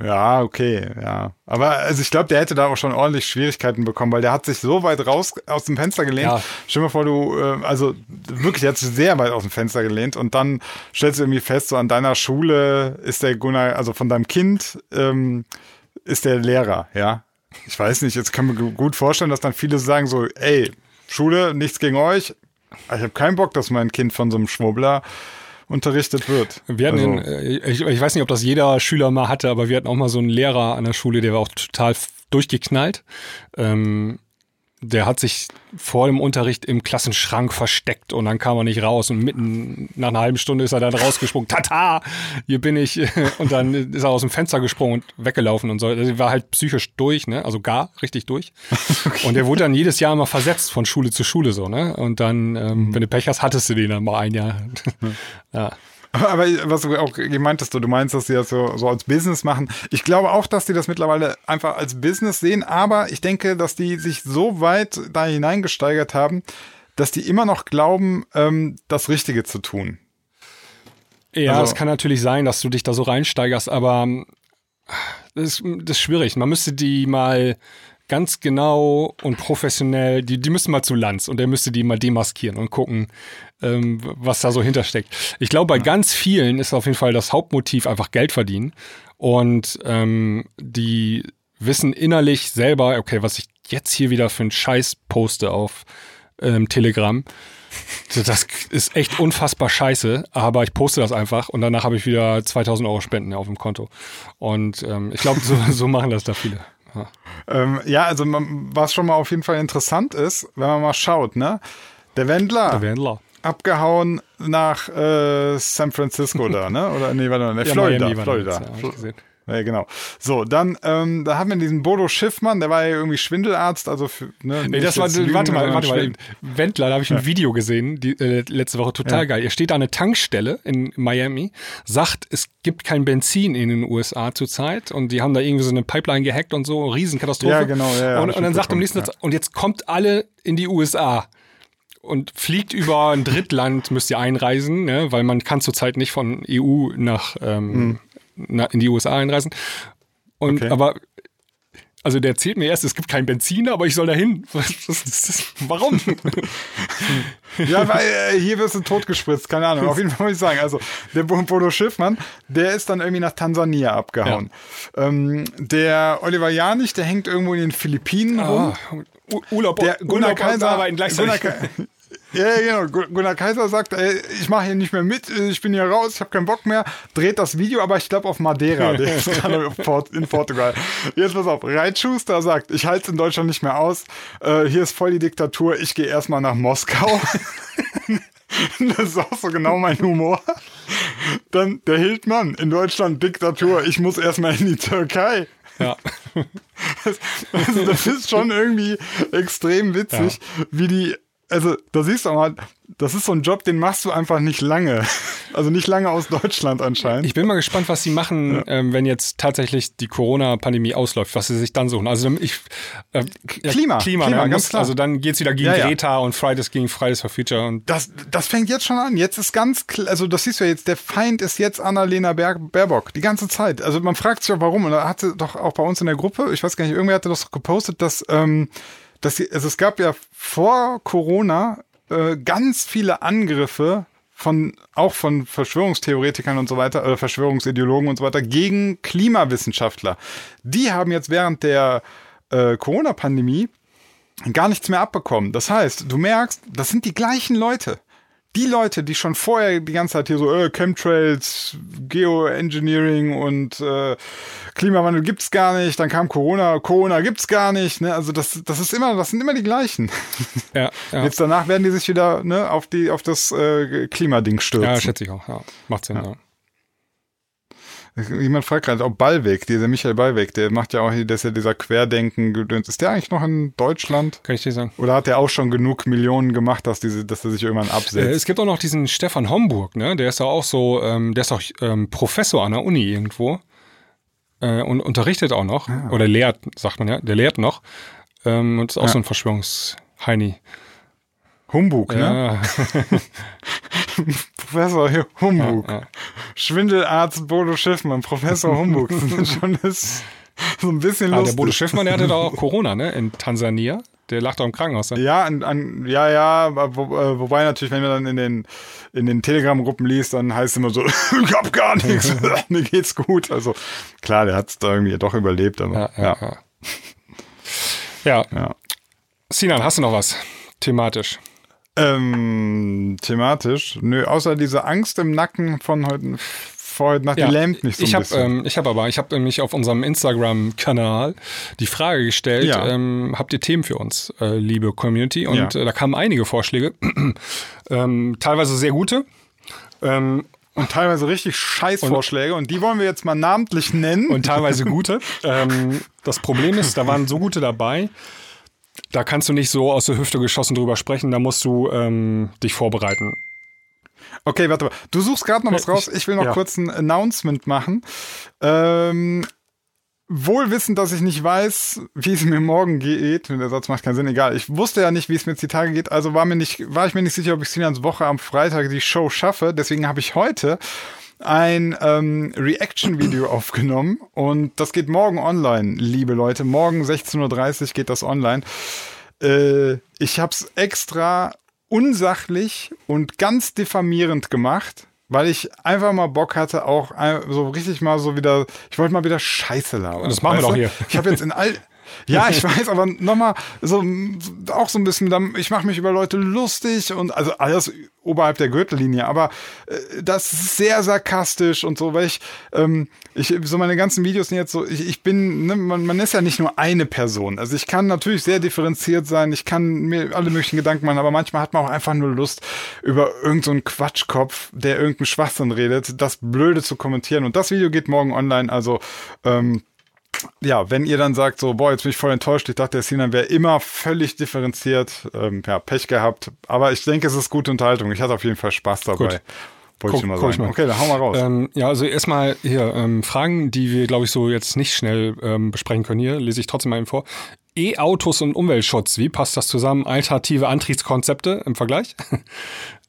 Ja, okay, ja. Aber also ich glaube, der hätte da auch schon ordentlich Schwierigkeiten bekommen, weil der hat sich so weit raus aus dem Fenster gelehnt. Ja. Stell dir mal vor, du, äh, also wirklich, der hat sich sehr weit aus dem Fenster gelehnt und dann stellst du irgendwie fest, so an deiner Schule ist der Gunnar, also von deinem Kind ähm, ist der Lehrer, ja ich weiß nicht, jetzt kann man gut vorstellen, dass dann viele sagen so, ey, Schule, nichts gegen euch. Ich habe keinen Bock, dass mein Kind von so einem Schwurbler unterrichtet wird. Wir hatten, also. in, ich, ich, weiß nicht, ob das jeder Schüler mal hatte, aber wir hatten auch mal so einen Lehrer an der Schule, der war auch total durchgeknallt. Ähm, der hat sich vor dem Unterricht im Klassenschrank versteckt und dann kam er nicht raus und mitten nach einer halben Stunde ist er dann rausgesprungen. Tata, hier bin ich. Und dann ist er aus dem Fenster gesprungen und weggelaufen und so. Also war halt psychisch durch, ne? Also gar richtig durch. Okay. Und der wurde dann jedes Jahr immer versetzt von Schule zu Schule so, ne? Und dann, ähm, mhm. wenn du Pech hast, hattest du den dann mal ein Jahr. ja. Aber was du auch gemeint hast, du meinst, dass sie das so, so als Business machen. Ich glaube auch, dass die das mittlerweile einfach als Business sehen, aber ich denke, dass die sich so weit da hineingesteigert haben, dass die immer noch glauben, ähm, das Richtige zu tun. Ja, also, es kann natürlich sein, dass du dich da so reinsteigerst, aber das ist, das ist schwierig. Man müsste die mal ganz genau und professionell, die, die müssten mal zu Lanz und der müsste die mal demaskieren und gucken, ähm, was da so hintersteckt. Ich glaube, bei ganz vielen ist auf jeden Fall das Hauptmotiv einfach Geld verdienen und ähm, die wissen innerlich selber, okay, was ich jetzt hier wieder für einen Scheiß poste auf ähm, Telegram, das ist echt unfassbar scheiße, aber ich poste das einfach und danach habe ich wieder 2000 Euro Spenden auf dem Konto. Und ähm, ich glaube, so, so machen das da viele. Ja, ähm, ja also man, was schon mal auf jeden Fall interessant ist, wenn man mal schaut, ne? Der Wendler. Der Wendler. Abgehauen nach äh, San Francisco da, ne? Oder nee, warte mal, ne, Florida. Miami Florida. Ja, ja, genau. So, dann, ähm, da haben wir diesen Bodo Schiffmann, der war ja irgendwie Schwindelarzt, also für, ne, nee, das war, Lügen, warte mal, warte mal, Wendler, da habe ich ein ja. Video gesehen, die, äh, letzte Woche, total ja. geil. Er steht an einer Tankstelle in Miami, sagt, es gibt kein Benzin in den USA zurzeit und die haben da irgendwie so eine Pipeline gehackt und so, Riesenkatastrophe. Ja, genau, ja. und, und dann sagt er am nächsten Satz, und jetzt kommt alle in die USA und fliegt über ein Drittland, müsst ihr einreisen, ne? weil man kann zurzeit nicht von EU nach ähm, hm in die USA einreisen. Und okay. aber also der erzählt mir erst, es gibt kein Benzin, aber ich soll dahin. Was, was, was, warum? Ja, weil äh, hier wirst du totgespritzt, keine Ahnung. Auf jeden Fall muss ich sagen, also der Bodo Schiffmann, der ist dann irgendwie nach Tansania abgehauen. Ja. Ähm, der Oliver Janich, der hängt irgendwo in den Philippinen ah, rum. Urlaub, der Gunnar Urlaub Kaiser, arbeiten gleichzeitig. Gunnar, ja, genau. Gunnar Kaiser sagt, ey, ich mache hier nicht mehr mit, ich bin hier raus, ich habe keinen Bock mehr, dreht das Video, aber ich glaube auf Madeira, der ist gerade in Portugal. Jetzt pass auf, Reitschuster sagt, ich halte es in Deutschland nicht mehr aus, äh, hier ist voll die Diktatur, ich gehe erstmal nach Moskau. das ist auch so genau mein Humor. Dann der Hildmann, in Deutschland Diktatur, ich muss erstmal in die Türkei. Ja. Also das ist schon irgendwie extrem witzig, ja. wie die also da siehst du mal, das ist so ein Job, den machst du einfach nicht lange. Also nicht lange aus Deutschland anscheinend. Ich bin mal gespannt, was sie machen, ja. ähm, wenn jetzt tatsächlich die Corona-Pandemie ausläuft, was sie sich dann suchen. Also ich äh, Klima, Klima, Klima ne? ganz klar. Also dann geht's wieder gegen ja, Greta und Fridays gegen Fridays for Future. Und das, das fängt jetzt schon an. Jetzt ist ganz, also das siehst du ja jetzt, der Feind ist jetzt Annalena Baerbock, die ganze Zeit. Also man fragt sich auch warum. Und da hatte doch auch bei uns in der Gruppe, ich weiß gar nicht, irgendwer hatte das gepostet, dass ähm, dass sie, also es gab ja vor Corona äh, ganz viele Angriffe von auch von Verschwörungstheoretikern und so weiter oder Verschwörungsideologen und so weiter gegen Klimawissenschaftler. Die haben jetzt während der äh, Corona-Pandemie gar nichts mehr abbekommen. Das heißt, du merkst, das sind die gleichen Leute die Leute, die schon vorher die ganze Zeit hier so äh, Chemtrails, Geoengineering und äh, Klimawandel gibt's gar nicht, dann kam Corona, Corona gibt's gar nicht, ne? Also das, das ist immer, das sind immer die gleichen. Ja, ja. Jetzt danach werden die sich wieder ne, auf die, auf das äh, Klimading stürzen. Ja, schätze ich auch. Ja, macht Sinn. Ja. ja. Jemand fragt gerade, ob Ballweg, dieser Michael Ballweg, der macht ja auch, der ist ja dieser Querdenken gedöns. Ist der eigentlich noch in Deutschland? Kann ich dir sagen. Oder hat der auch schon genug Millionen gemacht, dass, diese, dass er sich irgendwann absetzt? Äh, es gibt auch noch diesen Stefan Homburg, ne? Der ist ja auch so, ähm, der ist auch ähm, Professor an der Uni irgendwo. Äh, und unterrichtet auch noch. Ja. Ah. Oder lehrt, sagt man ja. Der lehrt noch. Ähm, und ist auch ja. so ein Verschwörungsheini. Humbug, ne? Professor Humbug. Ja, ja. Schwindelarzt Bodo Schiffmann, Professor Humbug. Das ist schon das, so ein bisschen lustig. Ah, der Bodo Schiffmann, der hatte doch auch Corona, ne? In Tansania. Der lacht auch im Krankenhaus. Ne? Ja, an, an, ja, ja, wo, äh, wobei natürlich, wenn man dann in den, in den Telegram-Gruppen liest, dann heißt es immer so, ich hab gar nichts, mir geht's gut. Also klar, der hat es da irgendwie doch überlebt, aber ja. Ja, ja. ja. ja. Sinan, hast du noch was thematisch? Ähm, thematisch? Nö, außer diese Angst im Nacken von heute, vor heute Nacht, ja, die lähmt mich so ich ein hab, Ähm, ich habe aber, ich habe nämlich auf unserem Instagram-Kanal die Frage gestellt, ja. ähm, habt ihr Themen für uns, äh, liebe Community? Und ja. äh, da kamen einige Vorschläge, ähm, teilweise sehr gute. Ähm, und teilweise richtig Scheißvorschläge und, und, die wollen wir jetzt mal namentlich nennen. Und teilweise gute. ähm, das Problem ist, da waren so gute dabei, da kannst du nicht so aus der Hüfte geschossen drüber sprechen, da musst du ähm, dich vorbereiten. Okay, warte mal. Du suchst gerade noch was raus. Ich will noch ja. kurz ein Announcement machen. Ähm, wohl wissend, dass ich nicht weiß, wie es mir morgen geht. Der Satz macht keinen Sinn, egal. Ich wusste ja nicht, wie es mir jetzt die Tage geht, also war mir nicht, war ich mir nicht sicher, ob ich Sinans Woche am Freitag die Show schaffe. Deswegen habe ich heute ein ähm, Reaction-Video aufgenommen und das geht morgen online, liebe Leute. Morgen 16.30 Uhr geht das online. Äh, ich habe es extra unsachlich und ganz diffamierend gemacht, weil ich einfach mal Bock hatte, auch so richtig mal so wieder, ich wollte mal wieder Scheiße labern. Das machen wir doch hier. Ich habe jetzt in all ja, ich weiß, aber nochmal, so, auch so ein bisschen, ich mache mich über Leute lustig und also alles oberhalb der Gürtellinie, aber äh, das ist sehr sarkastisch und so, weil ich, ähm, ich, so meine ganzen Videos sind jetzt so, ich, ich bin, ne, man, man ist ja nicht nur eine Person. Also ich kann natürlich sehr differenziert sein, ich kann mir alle möglichen Gedanken machen, aber manchmal hat man auch einfach nur Lust, über irgendeinen so Quatschkopf, der irgendeinen Schwachsinn redet, das Blöde zu kommentieren. Und das Video geht morgen online, also ähm, ja, wenn ihr dann sagt, so, boah, jetzt bin ich voll enttäuscht, ich dachte, der Sinan wäre immer völlig differenziert, ähm, ja, Pech gehabt. Aber ich denke, es ist gute Unterhaltung. Ich hatte auf jeden Fall Spaß dabei. Gut. Wollte ich mal sagen. Mal. Okay, dann hau mal raus. Ähm, ja, also erstmal hier ähm, Fragen, die wir, glaube ich, so jetzt nicht schnell ähm, besprechen können hier, lese ich trotzdem mal eben vor. E-Autos und Umweltschutz, wie passt das zusammen? Alternative Antriebskonzepte im Vergleich?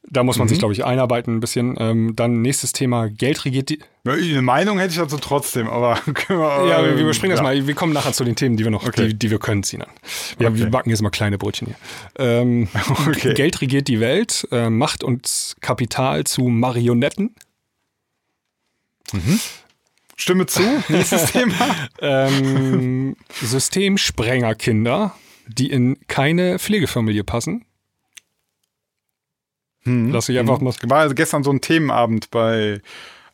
Da muss man mhm. sich, glaube ich, einarbeiten ein bisschen. Ähm, dann nächstes Thema, Geld regiert die. Eine Meinung hätte ich dazu trotzdem, aber können wir, Ja, wir, wir überspringen ja. das mal. Wir kommen nachher zu den Themen, die wir noch, okay. die, die, wir können ziehen. Ja, okay. wir backen jetzt mal kleine Brötchen hier. Ähm, okay. Geld regiert die Welt, äh, Macht und Kapital zu Marionetten. Mhm. Stimme zu, nächstes Thema. ähm, Systemsprengerkinder, die in keine Pflegefamilie passen. Hm. Lass ich einfach hm. mal. War also gestern so ein Themenabend bei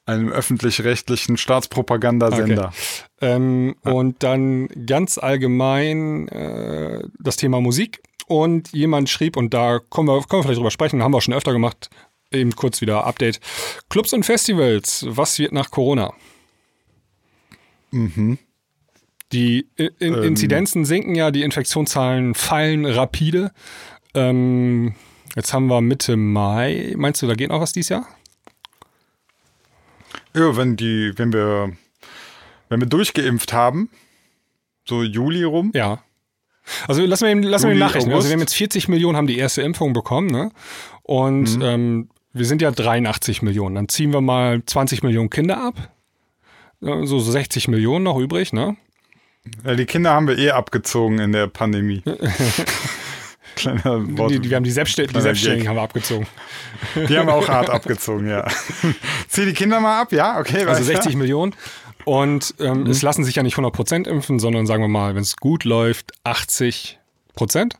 einem öffentlich-rechtlichen Staatspropagandasender. Okay. Ähm, ja. Und dann ganz allgemein äh, das Thema Musik. Und jemand schrieb, und da kommen wir, können wir vielleicht drüber sprechen, haben wir auch schon öfter gemacht, eben kurz wieder Update. Clubs und Festivals, was wird nach Corona? Mhm. Die in ähm. Inzidenzen sinken ja, die Infektionszahlen fallen rapide. Ähm, Jetzt haben wir Mitte Mai. Meinst du, da geht noch was dieses Jahr? Ja, wenn die, wenn wir, wenn wir durchgeimpft haben, so Juli rum. Ja. Also lassen wir, lassen Juli, wir Nachrichten. Also wir haben jetzt 40 Millionen haben die erste Impfung bekommen, ne? Und mhm. ähm, wir sind ja 83 Millionen. Dann ziehen wir mal 20 Millionen Kinder ab. So 60 Millionen noch übrig, ne? Ja, die Kinder haben wir eh abgezogen in der Pandemie. Kleiner Wort. Die, wir haben die, Selbststell die Selbstständigen haben wir abgezogen. Die haben wir auch hart abgezogen, ja. Zieh die Kinder mal ab, ja, okay. Also 60 Millionen. Und ähm, mhm. es lassen sich ja nicht 100% impfen, sondern sagen wir mal, wenn es gut läuft, 80 Prozent.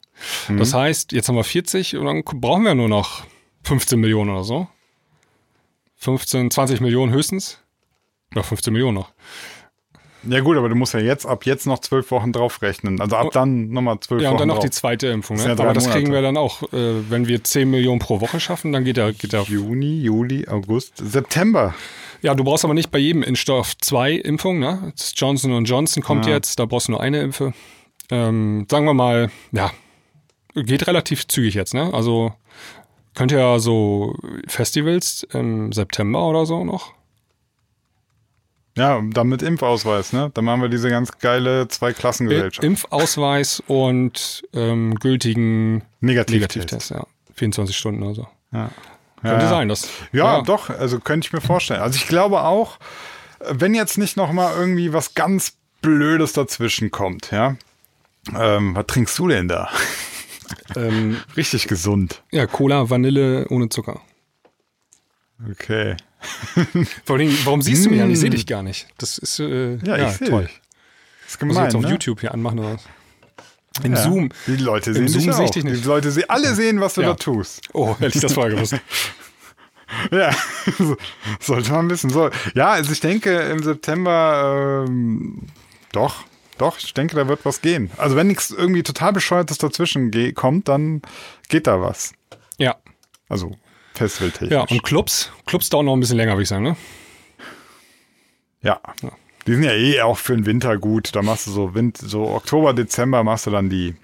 Mhm. Das heißt, jetzt haben wir 40 und dann brauchen wir nur noch 15 Millionen oder so. 15, 20 Millionen höchstens. Ja, 15 Millionen noch. Ja gut, aber du musst ja jetzt ab jetzt noch zwölf Wochen draufrechnen. Also ab oh. dann nochmal zwölf Wochen. Ja, und dann noch drauf. die zweite Impfung. Ne? Ja aber das kriegen wir dann auch. Äh, wenn wir 10 Millionen pro Woche schaffen, dann geht er. Geht er Juni, Juli, August, September. Ja, du brauchst aber nicht bei jedem Impfstoff zwei Impfungen. Ne? Johnson Johnson kommt ja. jetzt, da brauchst du nur eine Impfe. Ähm, sagen wir mal, ja, geht relativ zügig jetzt. Ne? Also könnt ihr ja so Festivals im September oder so noch ja, dann mit Impfausweis, ne? Dann machen wir diese ganz geile Zweiklassengesellschaft. Impfausweis und ähm, gültigen Negativtest. Negativtest, ja. 24 Stunden oder so. Ja. Könnte ja, sein, das. Ja, ja, doch, also könnte ich mir vorstellen. Also ich glaube auch, wenn jetzt nicht nochmal irgendwie was ganz Blödes dazwischen kommt, ja. Ähm, was trinkst du denn da? Ähm, Richtig gesund. Ja, Cola, Vanille ohne Zucker. Okay. Vor allem, warum siehst du mich an? Ich sehe dich gar nicht. Das ist äh, ja, ja toll. Dich. Das Muss ich jetzt auf ne? YouTube hier anmachen oder was? Im ja. Zoom. Die Leute sehen Im Zoom sehe ich dich nicht. Die Leute sehen, alle sehen, was du ja. da tust. Oh, hätte ich das vorher gewusst. ja, sollte man wissen. So, ja, also ich denke im September ähm, doch, doch, ich denke, da wird was gehen. Also wenn nichts irgendwie total bescheuertes dazwischen kommt, dann geht da was. Ja. Also festivaltechnisch. Ja, und Clubs? Clubs dauern noch ein bisschen länger, würde ich sagen, ne? Ja. ja. Die sind ja eh auch für den Winter gut. Da machst du so, Wind, so Oktober, Dezember machst du dann die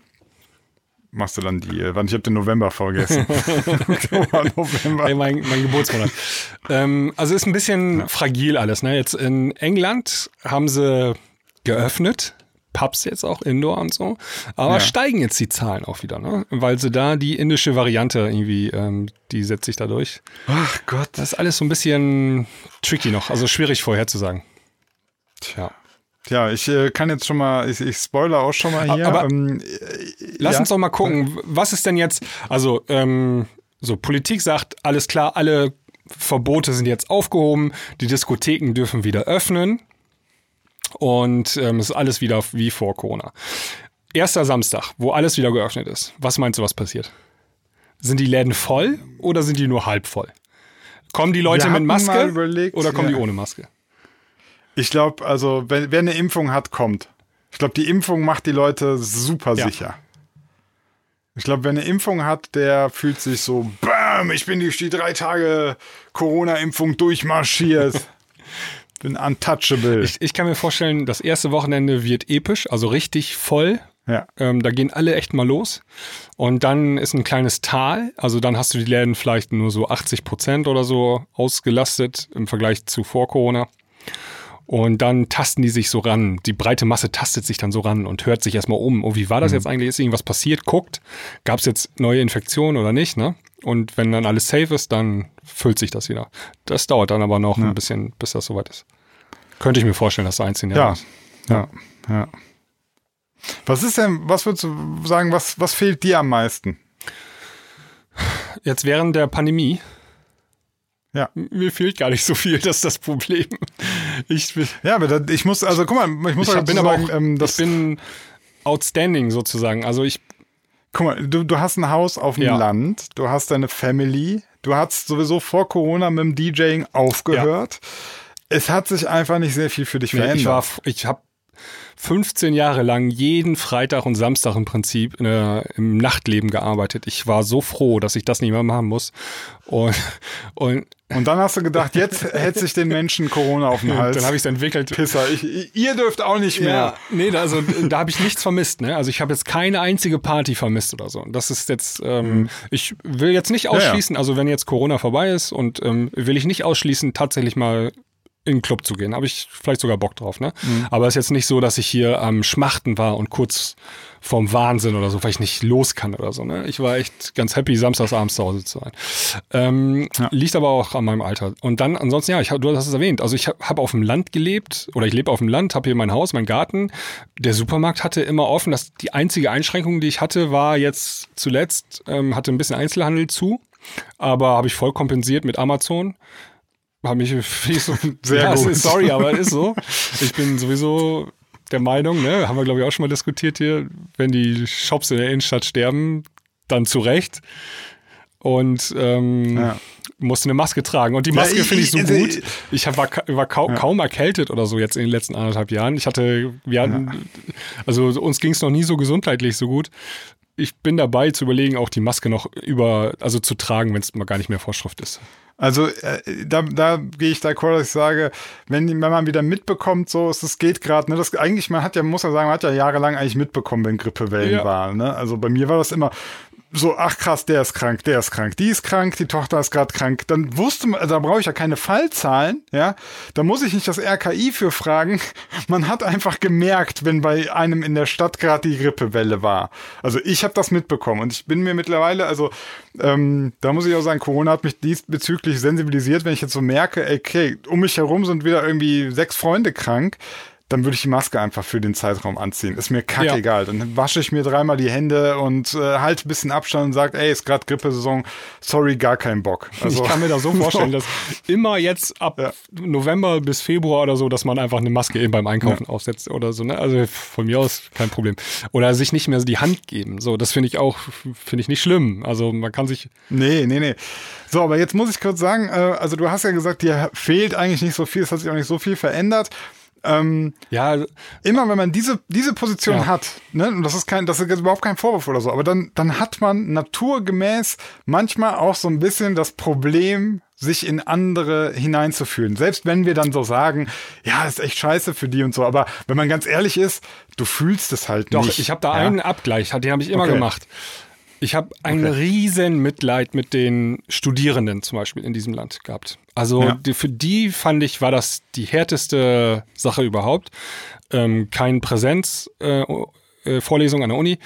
machst du dann die, äh, wann ich habe den November vergessen. Oktober, November. Hey, mein, mein Geburtsmonat. ähm, also ist ein bisschen ja. fragil alles. Ne? Jetzt in England haben sie geöffnet, Pubs jetzt auch Indoor und so. Aber ja. steigen jetzt die Zahlen auch wieder, ne? Weil sie da die indische Variante irgendwie, ähm, die setzt sich da durch. Ach Gott. Das ist alles so ein bisschen tricky noch, also schwierig vorherzusagen. Tja. Tja, ich äh, kann jetzt schon mal, ich, ich spoiler auch schon mal hier. Aber ähm, äh, lass ja. uns doch mal gucken, was ist denn jetzt, also ähm, so Politik sagt, alles klar, alle Verbote sind jetzt aufgehoben, die Diskotheken dürfen wieder öffnen. Und ähm, es ist alles wieder wie vor Corona. Erster Samstag, wo alles wieder geöffnet ist. Was meinst du, was passiert? Sind die Läden voll oder sind die nur halb voll? Kommen die Leute mit Maske überlegt, oder kommen ja. die ohne Maske? Ich glaube, also, wenn, wer eine Impfung hat, kommt. Ich glaube, die Impfung macht die Leute super ja. sicher. Ich glaube, wer eine Impfung hat, der fühlt sich so, bam, ich bin durch die drei Tage Corona-Impfung durchmarschiert. bin untouchable. Ich, ich, kann mir vorstellen, das erste Wochenende wird episch, also richtig voll. Ja. Ähm, da gehen alle echt mal los. Und dann ist ein kleines Tal. Also dann hast du die Läden vielleicht nur so 80 Prozent oder so ausgelastet im Vergleich zu vor Corona. Und dann tasten die sich so ran. Die breite Masse tastet sich dann so ran und hört sich erstmal um. Oh, wie war das mhm. jetzt eigentlich? Ist irgendwas passiert? Guckt, gab es jetzt neue Infektionen oder nicht? Ne? Und wenn dann alles safe ist, dann füllt sich das wieder. Das dauert dann aber noch ja. ein bisschen, bis das soweit ist. Könnte ich mir vorstellen, dass da eins ja. ist. Ja, ja, ja. Was ist denn, was würdest du sagen, was, was fehlt dir am meisten? Jetzt während der Pandemie ja. Mir fehlt gar nicht so viel, das ist das Problem. Ich, ja, aber ich muss, also guck mal, ich muss ich halt bin aber auch, ähm, ich bin outstanding sozusagen. Also ich. Guck mal, du, du hast ein Haus auf dem ja. Land, du hast deine Family, du hast sowieso vor Corona mit dem DJing aufgehört. Ja. Es hat sich einfach nicht sehr viel für dich nee, verändert. Ich, war, ich habe 15 Jahre lang jeden Freitag und Samstag im Prinzip äh, im Nachtleben gearbeitet. Ich war so froh, dass ich das nicht mehr machen muss. Und, und und dann hast du gedacht, jetzt hätte sich den Menschen Corona auf den Hals. Dann habe ich es entwickelt. Pisser, ich, ihr dürft auch nicht mehr. Ja, nee, also da habe ich nichts vermisst. Ne? Also ich habe jetzt keine einzige Party vermisst oder so. Das ist jetzt, ähm, mhm. ich will jetzt nicht ausschließen, ja, ja. also wenn jetzt Corona vorbei ist und ähm, will ich nicht ausschließen, tatsächlich mal in den Club zu gehen. Habe ich vielleicht sogar Bock drauf, ne? Mhm. Aber es ist jetzt nicht so, dass ich hier am Schmachten war und kurz vorm Wahnsinn oder so, weil ich nicht los kann oder so. Ne? Ich war echt ganz happy, samstagsabends zu Hause zu sein. Ähm, ja. Liegt aber auch an meinem Alter. Und dann, ansonsten, ja, ich, du hast es erwähnt. Also ich habe hab auf dem Land gelebt oder ich lebe auf dem Land, habe hier mein Haus, mein Garten. Der Supermarkt hatte immer offen. Das, die einzige Einschränkung, die ich hatte, war jetzt zuletzt, ähm, hatte ein bisschen Einzelhandel zu. Aber habe ich voll kompensiert mit Amazon habe mich so, sehr ja, gut. Sorry, aber ist so. Ich bin sowieso der Meinung, ne, haben wir glaube ich auch schon mal diskutiert hier, wenn die Shops in der Innenstadt sterben, dann zu Recht. Und ähm, ja. musste eine Maske tragen. Und die Maske ja, finde ich so also gut. Ich hab, war, war kaum, ja. kaum erkältet oder so jetzt in den letzten anderthalb Jahren. Ich hatte, wir hatten, also uns ging es noch nie so gesundheitlich so gut. Ich bin dabei zu überlegen, auch die Maske noch über, also zu tragen, wenn es mal gar nicht mehr Vorschrift ist. Also äh, da, da gehe ich d'accord, dass ich sage, wenn, wenn man wieder mitbekommt, so es geht gerade, ne, das eigentlich, man hat ja, muss ja sagen, man hat ja jahrelang eigentlich mitbekommen, wenn Grippewellen ja. waren. Ne? Also bei mir war das immer, so, ach krass, der ist krank, der ist krank, die ist krank, die Tochter ist gerade krank. Dann wusste man, da brauche ich ja keine Fallzahlen, ja. Da muss ich nicht das RKI für fragen. Man hat einfach gemerkt, wenn bei einem in der Stadt gerade die Grippewelle war. Also ich habe das mitbekommen und ich bin mir mittlerweile, also ähm, da muss ich auch sagen, Corona hat mich diesbezüglich sensibilisiert, wenn ich jetzt so merke, okay, um mich herum sind wieder irgendwie sechs Freunde krank dann würde ich die Maske einfach für den Zeitraum anziehen. Ist mir kackegal. Ja. Dann wasche ich mir dreimal die Hände und äh, halt ein bisschen Abstand und sage, ey, ist gerade Grippesaison, sorry, gar keinen Bock. Also, ich kann mir da so vorstellen, dass immer jetzt ab ja. November bis Februar oder so, dass man einfach eine Maske eben beim Einkaufen ja. aufsetzt oder so. Ne? Also von mir aus kein Problem. Oder sich nicht mehr so die Hand geben. So, das finde ich auch, finde ich nicht schlimm. Also man kann sich. Nee, nee, nee. So, aber jetzt muss ich kurz sagen, äh, also du hast ja gesagt, dir fehlt eigentlich nicht so viel, es hat sich auch nicht so viel verändert. Ähm, ja, immer wenn man diese, diese Position ja. hat, ne, und das ist kein, das ist überhaupt kein Vorwurf oder so, aber dann, dann hat man naturgemäß manchmal auch so ein bisschen das Problem, sich in andere hineinzufühlen. Selbst wenn wir dann so sagen, ja, ist echt scheiße für die und so, aber wenn man ganz ehrlich ist, du fühlst es halt Doch, nicht. Doch, ich habe da ja? einen Abgleich, den habe ich immer okay. gemacht. Ich habe ein okay. riesen Mitleid mit den Studierenden zum Beispiel in diesem Land gehabt. Also ja. die, für die fand ich, war das die härteste Sache überhaupt. Ähm, kein Präsenzvorlesung äh, äh, an der Uni.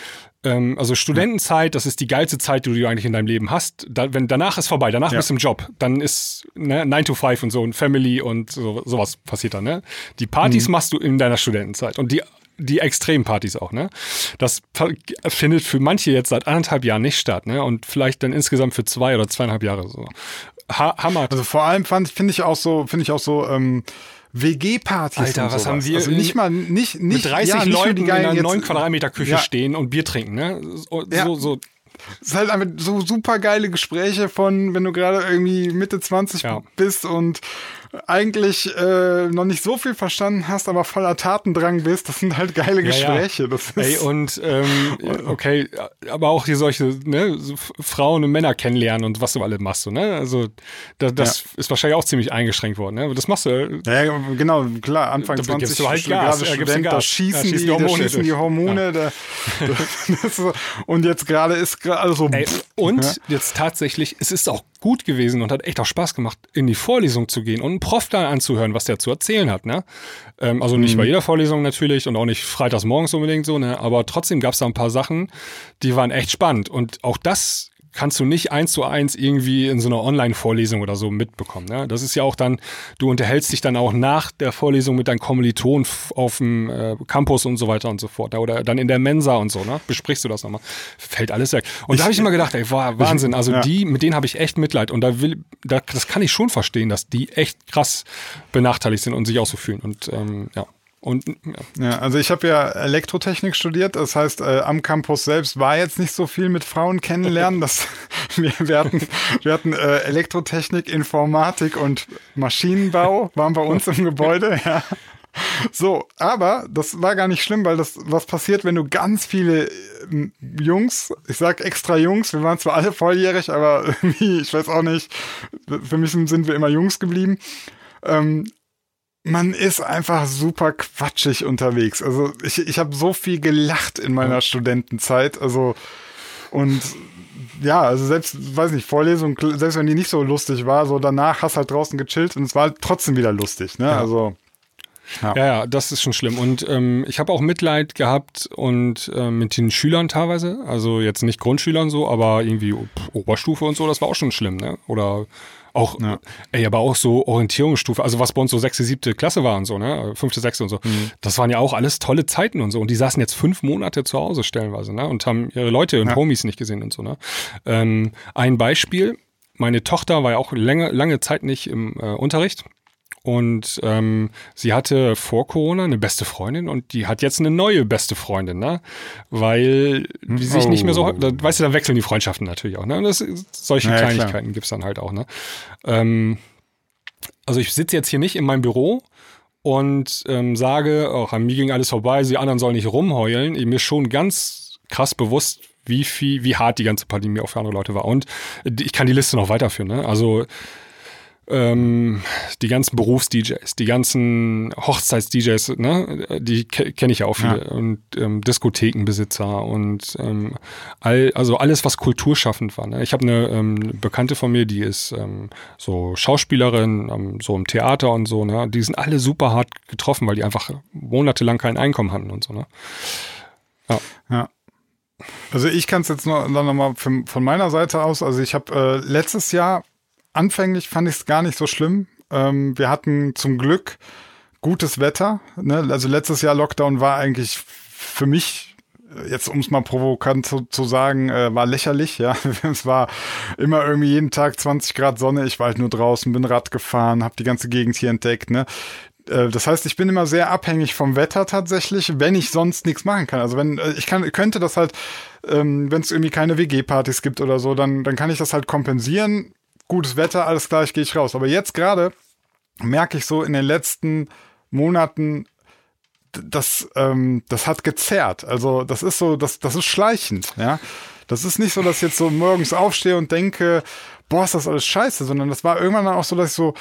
Ähm, also Studentenzeit, das ist die geilste Zeit, die du eigentlich in deinem Leben hast. Da, wenn, danach ist vorbei, danach ja. bist du im Job. Dann ist ne, 9 to 5 und so und Family und so, sowas passiert dann. Ne? Die Partys mhm. machst du in deiner Studentenzeit. Und die die Extrempartys auch, ne? Das findet für manche jetzt seit anderthalb Jahren nicht statt, ne? Und vielleicht dann insgesamt für zwei oder zweieinhalb Jahre so. Ha Hammer. Also vor allem finde ich auch so, finde ich auch so, ähm, WG-Partys. Alter, was sowas. haben wir? Also nicht mal, nicht, nicht, mit 30 ja, Leuten in einer 9 Quadratmeter Küche ja. stehen und Bier trinken, ne? So, ja. so, so. Es ist halt einfach so super geile Gespräche von, wenn du gerade irgendwie Mitte 20 ja. bist und eigentlich äh, noch nicht so viel verstanden hast, aber voller Tatendrang bist. Das sind halt geile Gespräche. Ja. Das ist Ey, und ähm, okay, aber auch hier solche ne, so Frauen und Männer kennenlernen und was du alle machst. So, ne? Also da, das ja. ist wahrscheinlich auch ziemlich eingeschränkt worden. Ne? Das machst du. Äh, ja, genau, klar. Anfang da 20 du halt Gas, Student, Gas. da schießen, schießen die, die Hormone. Da schießen die Hormone da, und jetzt gerade ist gerade so. Ey, und jetzt tatsächlich, es ist auch gut gewesen und hat echt auch Spaß gemacht, in die Vorlesung zu gehen und einen Prof dann anzuhören, was der zu erzählen hat. Ne? Ähm, also nicht mhm. bei jeder Vorlesung natürlich und auch nicht freitags morgens unbedingt so, ne? aber trotzdem gab es da ein paar Sachen, die waren echt spannend. Und auch das kannst du nicht eins zu eins irgendwie in so einer Online-Vorlesung oder so mitbekommen. Ne? Das ist ja auch dann, du unterhältst dich dann auch nach der Vorlesung mit deinen Kommilitonen auf dem äh, Campus und so weiter und so fort. Oder dann in der Mensa und so, ne? Besprichst du das nochmal. Fällt alles weg. Und ich, da habe ich immer gedacht, ey, war Wahnsinn. Also ja. die, mit denen habe ich echt Mitleid. Und da will, da, das kann ich schon verstehen, dass die echt krass benachteiligt sind und sich auch so fühlen. Und ähm, ja. Und, ja. ja also ich habe ja Elektrotechnik studiert, das heißt, äh, am Campus selbst war jetzt nicht so viel mit Frauen kennenlernen. Das, wir, wir hatten, wir hatten äh, Elektrotechnik, Informatik und Maschinenbau waren bei uns im Gebäude, ja. So, aber das war gar nicht schlimm, weil das, was passiert, wenn du ganz viele äh, Jungs, ich sag extra Jungs, wir waren zwar alle volljährig, aber irgendwie, ich weiß auch nicht, für mich sind wir immer Jungs geblieben. Ähm, man ist einfach super quatschig unterwegs. Also ich, ich habe so viel gelacht in meiner ja. Studentenzeit. Also und ja, also selbst, weiß nicht, Vorlesung, selbst wenn die nicht so lustig war, so danach hast halt draußen gechillt und es war trotzdem wieder lustig, ne? Ja. Also. Ja. ja. ja, das ist schon schlimm. Und ähm, ich habe auch Mitleid gehabt und äh, mit den Schülern teilweise. Also jetzt nicht Grundschülern so, aber irgendwie Oberstufe und so, das war auch schon schlimm, ne? Oder auch, ja. ey, aber auch so Orientierungsstufe, also was bei uns so sechste, siebte Klasse war und so, ne? Fünfte, sechste und so. Mhm. Das waren ja auch alles tolle Zeiten und so. Und die saßen jetzt fünf Monate zu Hause stellenweise, ne? Und haben ihre Leute und ja. Homies nicht gesehen und so, ne? Ähm, ein Beispiel, meine Tochter war ja auch lange, lange Zeit nicht im äh, Unterricht. Und ähm, sie hatte vor Corona eine beste Freundin und die hat jetzt eine neue beste Freundin, ne? Weil die sich oh. nicht mehr so, oh. da, weißt du, da wechseln die Freundschaften natürlich auch, ne? Und das, solche ja, Kleinigkeiten gibt es dann halt auch, ne? Ähm, also ich sitze jetzt hier nicht in meinem Büro und ähm, sage, auch an mir ging alles vorbei, die anderen sollen nicht rumheulen. Mir ist schon ganz krass bewusst, wie viel, wie hart die ganze Pandemie auch für andere Leute war. Und ich kann die Liste noch weiterführen, ne? Also ähm, die ganzen Berufs-DJs, die ganzen Hochzeits-DJs, ne, die ke kenne ich ja auch viele. Ja. Und ähm, Diskothekenbesitzer und ähm, all, also alles, was kulturschaffend war. Ne? Ich habe eine ähm, Bekannte von mir, die ist ähm, so Schauspielerin, ähm, so im Theater und so, ne? Die sind alle super hart getroffen, weil die einfach monatelang kein Einkommen hatten und so, ne? Ja. ja. Also ich kann es jetzt noch, dann nochmal von meiner Seite aus, also ich habe äh, letztes Jahr anfänglich fand ich es gar nicht so schlimm. Ähm, wir hatten zum Glück gutes Wetter. Ne? Also letztes Jahr Lockdown war eigentlich für mich äh, jetzt um es mal provokant zu, zu sagen, äh, war lächerlich, ja. es war immer irgendwie jeden Tag 20 Grad Sonne, ich war halt nur draußen, bin Rad gefahren, habe die ganze Gegend hier entdeckt, ne. Äh, das heißt, ich bin immer sehr abhängig vom Wetter tatsächlich, wenn ich sonst nichts machen kann. Also wenn äh, ich kann, könnte das halt, ähm, wenn es irgendwie keine WG-Partys gibt oder so, dann, dann kann ich das halt kompensieren gutes Wetter, alles klar, ich gehe ich raus. Aber jetzt gerade merke ich so in den letzten Monaten, das, ähm, das hat gezerrt. Also das ist so, das, das ist schleichend, ja. Das ist nicht so, dass ich jetzt so morgens aufstehe und denke, boah, ist das alles scheiße, sondern das war irgendwann dann auch so, dass ich so,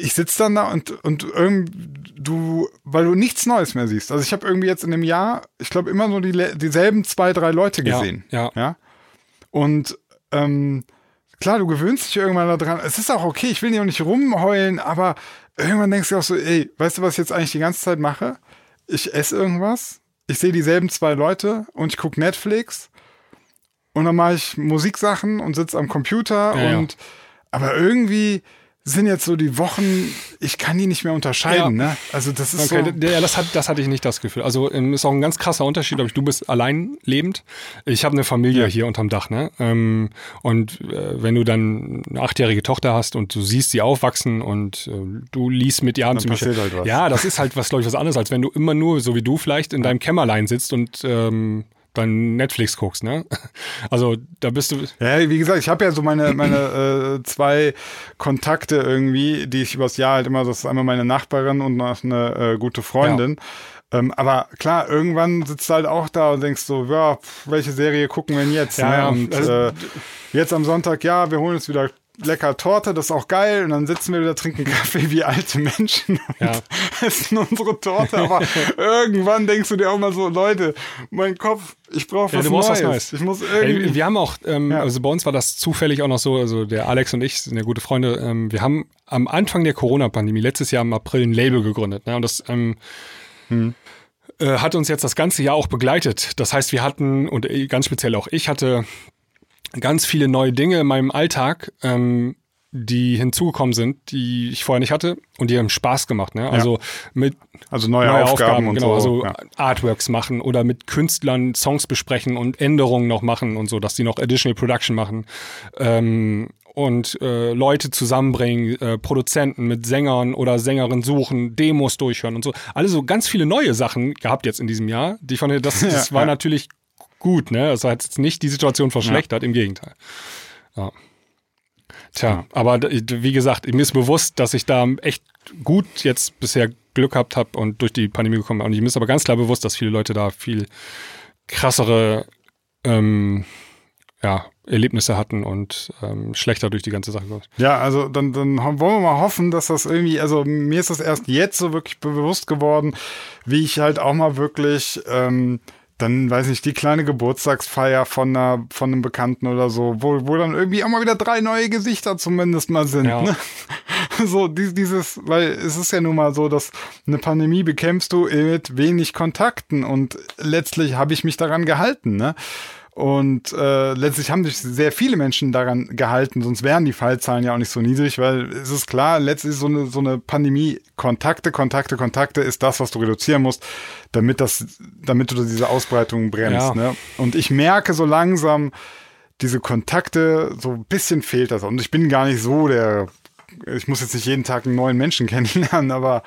ich sitze dann da und, und irgendwie, du, weil du nichts Neues mehr siehst. Also ich habe irgendwie jetzt in dem Jahr, ich glaube, immer nur die, dieselben zwei, drei Leute gesehen. Ja. ja. ja? Und ähm, klar, du gewöhnst dich irgendwann daran. Es ist auch okay, ich will dir auch nicht rumheulen, aber irgendwann denkst du auch so, ey, weißt du, was ich jetzt eigentlich die ganze Zeit mache? Ich esse irgendwas, ich sehe dieselben zwei Leute und ich gucke Netflix und dann mache ich Musiksachen und sitze am Computer ja, und ja. aber irgendwie sind jetzt so die Wochen, ich kann die nicht mehr unterscheiden, ja. ne? Also das ist okay, so. Ja, das, hat, das hatte ich nicht das Gefühl. Also ähm, ist auch ein ganz krasser Unterschied, ob ich, du bist allein lebend. Ich habe eine Familie ja. hier unterm Dach, ne? Ähm, und äh, wenn du dann eine achtjährige Tochter hast und du siehst sie aufwachsen und äh, du liest mit ihr abends passiert halt was. Ja, das ist halt was, glaube ich, was anderes, als wenn du immer nur, so wie du vielleicht, in deinem Kämmerlein sitzt und ähm, dann Netflix guckst, ne? Also da bist du. Ja, wie gesagt, ich habe ja so meine, meine äh, zwei Kontakte irgendwie, die ich übers Jahr halt immer, das ist einmal meine Nachbarin und noch eine äh, gute Freundin. Ja. Ähm, aber klar, irgendwann sitzt du halt auch da und denkst so, ja, welche Serie gucken wir denn jetzt? Ja, ne? Und also, äh, jetzt am Sonntag, ja, wir holen uns wieder lecker Torte, das ist auch geil. Und dann sitzen wir wieder, trinken Kaffee wie alte Menschen und ja. essen unsere Torte. Aber irgendwann denkst du dir auch mal so, Leute, mein Kopf, ich brauche was, ja, Neues. was Neues. Ich muss irgendwie. Ey, wir haben auch, ähm, ja. also bei uns war das zufällig auch noch so, also der Alex und ich sind ja gute Freunde. Ähm, wir haben am Anfang der Corona-Pandemie letztes Jahr im April ein Label gegründet. Ne? Und das ähm, hm. äh, hat uns jetzt das ganze Jahr auch begleitet. Das heißt, wir hatten, und äh, ganz speziell auch ich hatte ganz viele neue Dinge in meinem Alltag, ähm, die hinzugekommen sind, die ich vorher nicht hatte und die haben Spaß gemacht. Ne? Also ja. mit also neue, neue Aufgaben, Aufgaben, und genau, so. Also ja. Artworks machen oder mit Künstlern Songs besprechen und Änderungen noch machen und so, dass die noch Additional Production machen. Ähm, und äh, Leute zusammenbringen, äh, Produzenten mit Sängern oder Sängerinnen suchen, Demos durchhören und so. Alle so ganz viele neue Sachen gehabt jetzt in diesem Jahr. Die fand das, das ja, war natürlich gut, ne? Das hat jetzt nicht die Situation verschlechtert, ja. im Gegenteil. Ja. Tja, ja. aber wie gesagt, mir ist bewusst, dass ich da echt gut jetzt bisher Glück gehabt habe und durch die Pandemie gekommen bin. Und mir ist aber ganz klar bewusst, dass viele Leute da viel krassere ähm, ja, Erlebnisse hatten und ähm, schlechter durch die ganze Sache kommt. Ja, also dann, dann wollen wir mal hoffen, dass das irgendwie, also mir ist das erst jetzt so wirklich bewusst geworden, wie ich halt auch mal wirklich ähm, dann weiß ich die kleine Geburtstagsfeier von einer von einem Bekannten oder so, wo, wo dann irgendwie auch mal wieder drei neue Gesichter zumindest mal sind. Ja. Ne? So dieses, weil es ist ja nun mal so, dass eine Pandemie bekämpfst du mit wenig Kontakten und letztlich habe ich mich daran gehalten. Ne? Und äh, letztlich haben sich sehr viele Menschen daran gehalten, sonst wären die Fallzahlen ja auch nicht so niedrig, weil es ist klar, letztlich so eine, so eine Pandemie, Kontakte, Kontakte, Kontakte ist das, was du reduzieren musst, damit das, damit du diese Ausbreitung bremst. Ja. Ne? Und ich merke so langsam, diese Kontakte, so ein bisschen fehlt das. Und ich bin gar nicht so der, ich muss jetzt nicht jeden Tag einen neuen Menschen kennenlernen, aber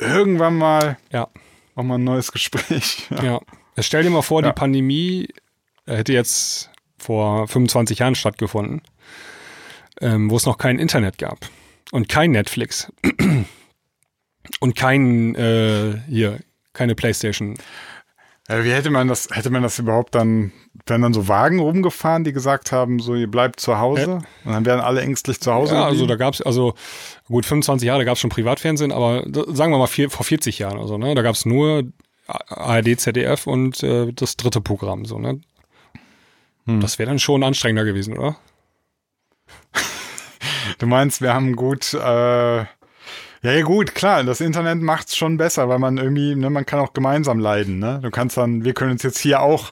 irgendwann mal ja. auch mal ein neues Gespräch. Ja. ja. Stell dir mal vor, ja. die Pandemie hätte jetzt vor 25 Jahren stattgefunden, ähm, wo es noch kein Internet gab und kein Netflix und kein äh, hier keine PlayStation. Wie hätte man das, hätte man das überhaupt dann, werden dann so Wagen rumgefahren, die gesagt haben, so ihr bleibt zu Hause und dann wären alle ängstlich zu Hause. Ja, also da gab es, also gut, 25 Jahre, da gab es schon Privatfernsehen, aber sagen wir mal vier, vor 40 Jahren, also ne, da gab es nur ARD, ZDF und äh, das dritte Programm, so ne. Hm. Das wäre dann schon anstrengender gewesen, oder? du meinst, wir haben gut, äh, ja, ja, gut, klar, das Internet macht's schon besser, weil man irgendwie, ne, man kann auch gemeinsam leiden, ne? Du kannst dann, wir können uns jetzt hier auch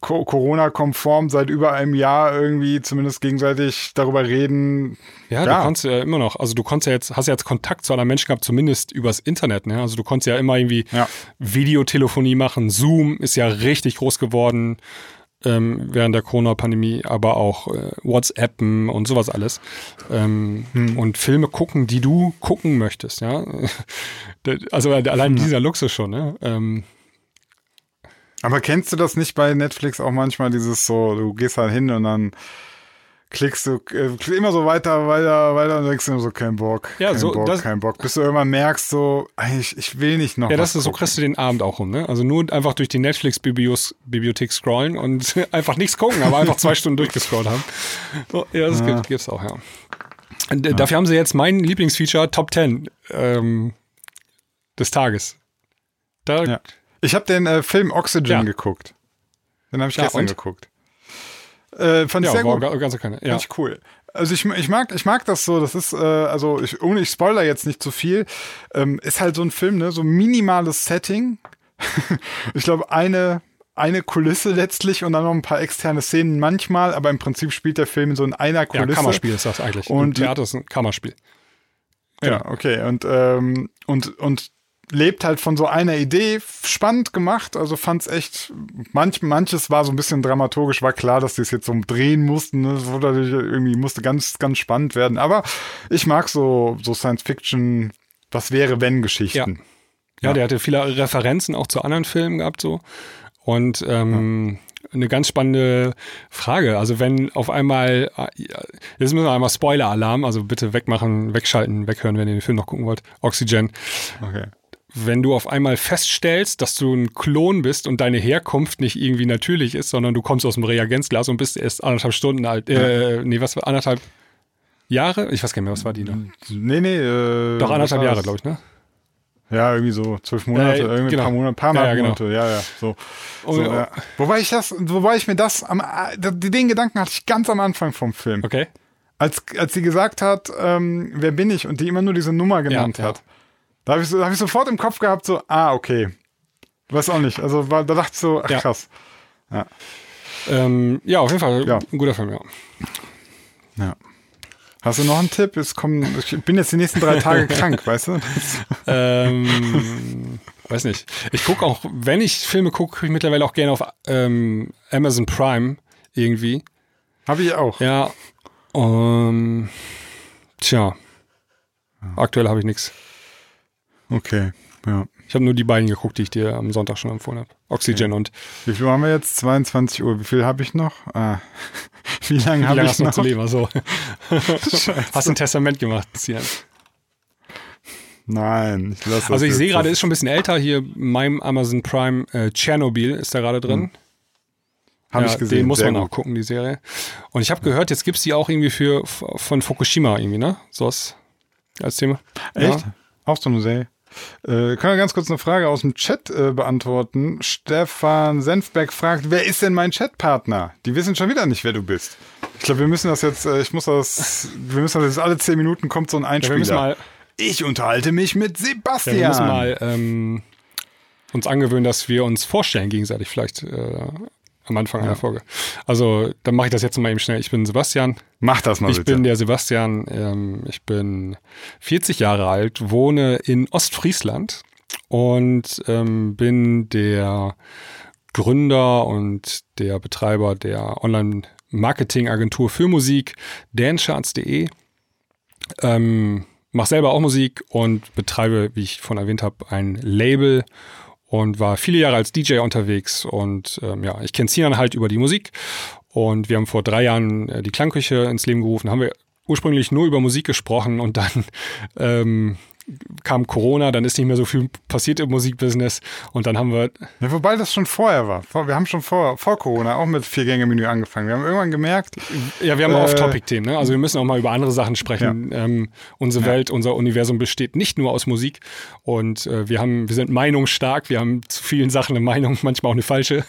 Corona-konform seit über einem Jahr irgendwie zumindest gegenseitig darüber reden. Ja, ja, du kannst ja immer noch, also du konntest ja jetzt, hast ja jetzt Kontakt zu anderen Menschen gehabt, zumindest übers Internet, ne? Also du konntest ja immer irgendwie ja. Videotelefonie machen, Zoom ist ja richtig groß geworden ähm, während der Corona-Pandemie, aber auch äh, WhatsAppen und sowas alles. Ähm, hm. Und Filme gucken, die du gucken möchtest, ja. also allein dieser Luxus schon, ne? Ähm, aber kennst du das nicht bei Netflix auch manchmal, dieses so, du gehst halt hin und dann klickst du äh, immer so weiter, weiter, weiter und denkst immer so, kein Bock, ja, kein so, Bock, das, kein Bock. Bis du irgendwann merkst, so, ich, ich will nicht noch. Ja, das ist so kriegst du den Abend auch rum, ne? Also nur einfach durch die Netflix-Bibliothek scrollen und einfach nichts gucken, aber einfach zwei Stunden durchgescrollt haben. So, ja, das ja. Gibt, es auch, ja. Und, äh, ja. Dafür haben sie jetzt mein Lieblingsfeature Top 10 ähm, des Tages. Da, ja. Ich habe den äh, Film Oxygen geguckt. Den habe ich gestern und? geguckt. Äh, fand ich ja, sehr gut. Ganz okay. Ja. Fand ich cool. Also ich, ich mag ich mag das so. Das ist äh, also ich, ohne ich spoiler jetzt nicht zu viel. Ähm, ist halt so ein Film ne, so minimales Setting. ich glaube eine eine Kulisse letztlich und dann noch ein paar externe Szenen manchmal, aber im Prinzip spielt der Film so in einer Kulisse. Ja, Kammerspiel ist das eigentlich. Und Theater ist ein Kammerspiel. Genau. Ja, okay. Und, ähm, und, und lebt halt von so einer Idee, spannend gemacht, also fand's echt, manch, manches war so ein bisschen dramaturgisch, war klar, dass die es jetzt so drehen mussten, ne? das wurde natürlich irgendwie, musste ganz, ganz spannend werden, aber ich mag so, so Science-Fiction, was wäre, wenn Geschichten. Ja. ja. der hatte viele Referenzen auch zu anderen Filmen gehabt, so, und, ähm, ja eine ganz spannende Frage. Also wenn auf einmal, jetzt müssen wir einmal Spoiler-Alarm, also bitte wegmachen, wegschalten, weghören, wenn ihr den Film noch gucken wollt. Oxygen. Okay wenn du auf einmal feststellst, dass du ein Klon bist und deine Herkunft nicht irgendwie natürlich ist, sondern du kommst aus dem Reagenzglas und bist erst anderthalb Stunden alt, äh, nee, was war anderthalb? Jahre? Ich weiß gar nicht mehr, was war die noch? Nee, nee. Äh, Doch anderthalb Jahre, glaube ich, ne? Ja, irgendwie so zwölf Monate, Ja, irgendwie genau. ein paar Monate, paar Ja, ja, Monate, ja, ja, so. So ja. Wobei ich das, wobei ich mir das am, den Gedanken hatte ich ganz am Anfang vom Film. Okay. Als, als sie gesagt hat, ähm, wer bin ich und die immer nur diese Nummer genannt hat. Da habe ich, so, hab ich sofort im Kopf gehabt, so, ah, okay. Weiß auch nicht. Also war, da dachte ich so, ach Ja. krass. Ähm, ja, auf jeden Fall Ja. ein guter Film, ja. Ja. Hast du noch einen Tipp? Es kommen, ich bin jetzt die nächsten drei Tage krank, weißt du? ähm, weiß nicht. Ich gucke auch, wenn ich Filme gucke, gucke ich mittlerweile auch gerne auf ähm, Amazon Prime irgendwie. Habe ich auch. Ja. Ähm, tja. Aktuell habe ich nichts. Okay, ja. Ich habe nur die beiden geguckt, die ich dir am Sonntag schon empfohlen habe. Oxygen und Wie viel haben wir jetzt? 22 Uhr. Wie viel habe ich noch? Ah. Wie lange habe lange ich noch zu leben? Scheiße. hast du ein Testament gemacht, Sian. Nein, ich lasse Also ich sehe gerade, ist schon ein bisschen älter hier, meinem Amazon Prime äh, Tschernobyl ist da gerade drin. Habe ja, ich gesehen. Den muss man auch gucken, die Serie. Und ich habe gehört, jetzt gibt's die auch irgendwie für von Fukushima irgendwie, ne? Sowas als Thema. Echt? Ja. Auch so eine Serie. Äh, können wir ganz kurz eine Frage aus dem Chat äh, beantworten? Stefan Senfbeck fragt, wer ist denn mein Chatpartner? Die wissen schon wieder nicht, wer du bist. Ich glaube, wir müssen das jetzt, äh, ich muss das, wir müssen das jetzt alle zehn Minuten kommt so ein Ja, Einspieler. müssen mal, ich unterhalte mich mit ja, Sebastian. wir müssen mal ähm, uns angewöhnen, dass wir uns vorstellen gegenseitig vielleicht äh, am Anfang einer Folge. Also dann mache ich das jetzt mal eben schnell. Ich bin Sebastian. Mach das mal Ich bitte. bin der Sebastian, ähm, ich bin 40 Jahre alt, wohne in Ostfriesland und ähm, bin der Gründer und der Betreiber der Online-Marketing-Agentur für Musik, dancecharts.de. Ähm, mach selber auch Musik und betreibe, wie ich vorhin erwähnt habe, ein Label und war viele Jahre als DJ unterwegs und ähm, ja, ich kenne Sinan halt über die Musik. Und wir haben vor drei Jahren äh, die Klangküche ins Leben gerufen, haben wir ursprünglich nur über Musik gesprochen und dann ähm, kam Corona, dann ist nicht mehr so viel passiert im Musikbusiness und dann haben wir Ja, wobei das schon vorher war. Wir haben schon vor, vor Corona auch mit Vier-Gänge-Menü angefangen. Wir haben irgendwann gemerkt, Ja, wir haben Äh, Off-Topic-Themen. Ne? Also wir müssen auch mal über andere Sachen sprechen. Ähm, unsere Welt, unser Universum besteht nicht nur aus Musik. Und äh, wir haben, wir sind meinungsstark. Wir haben zu vielen Sachen eine Meinung, manchmal auch eine falsche.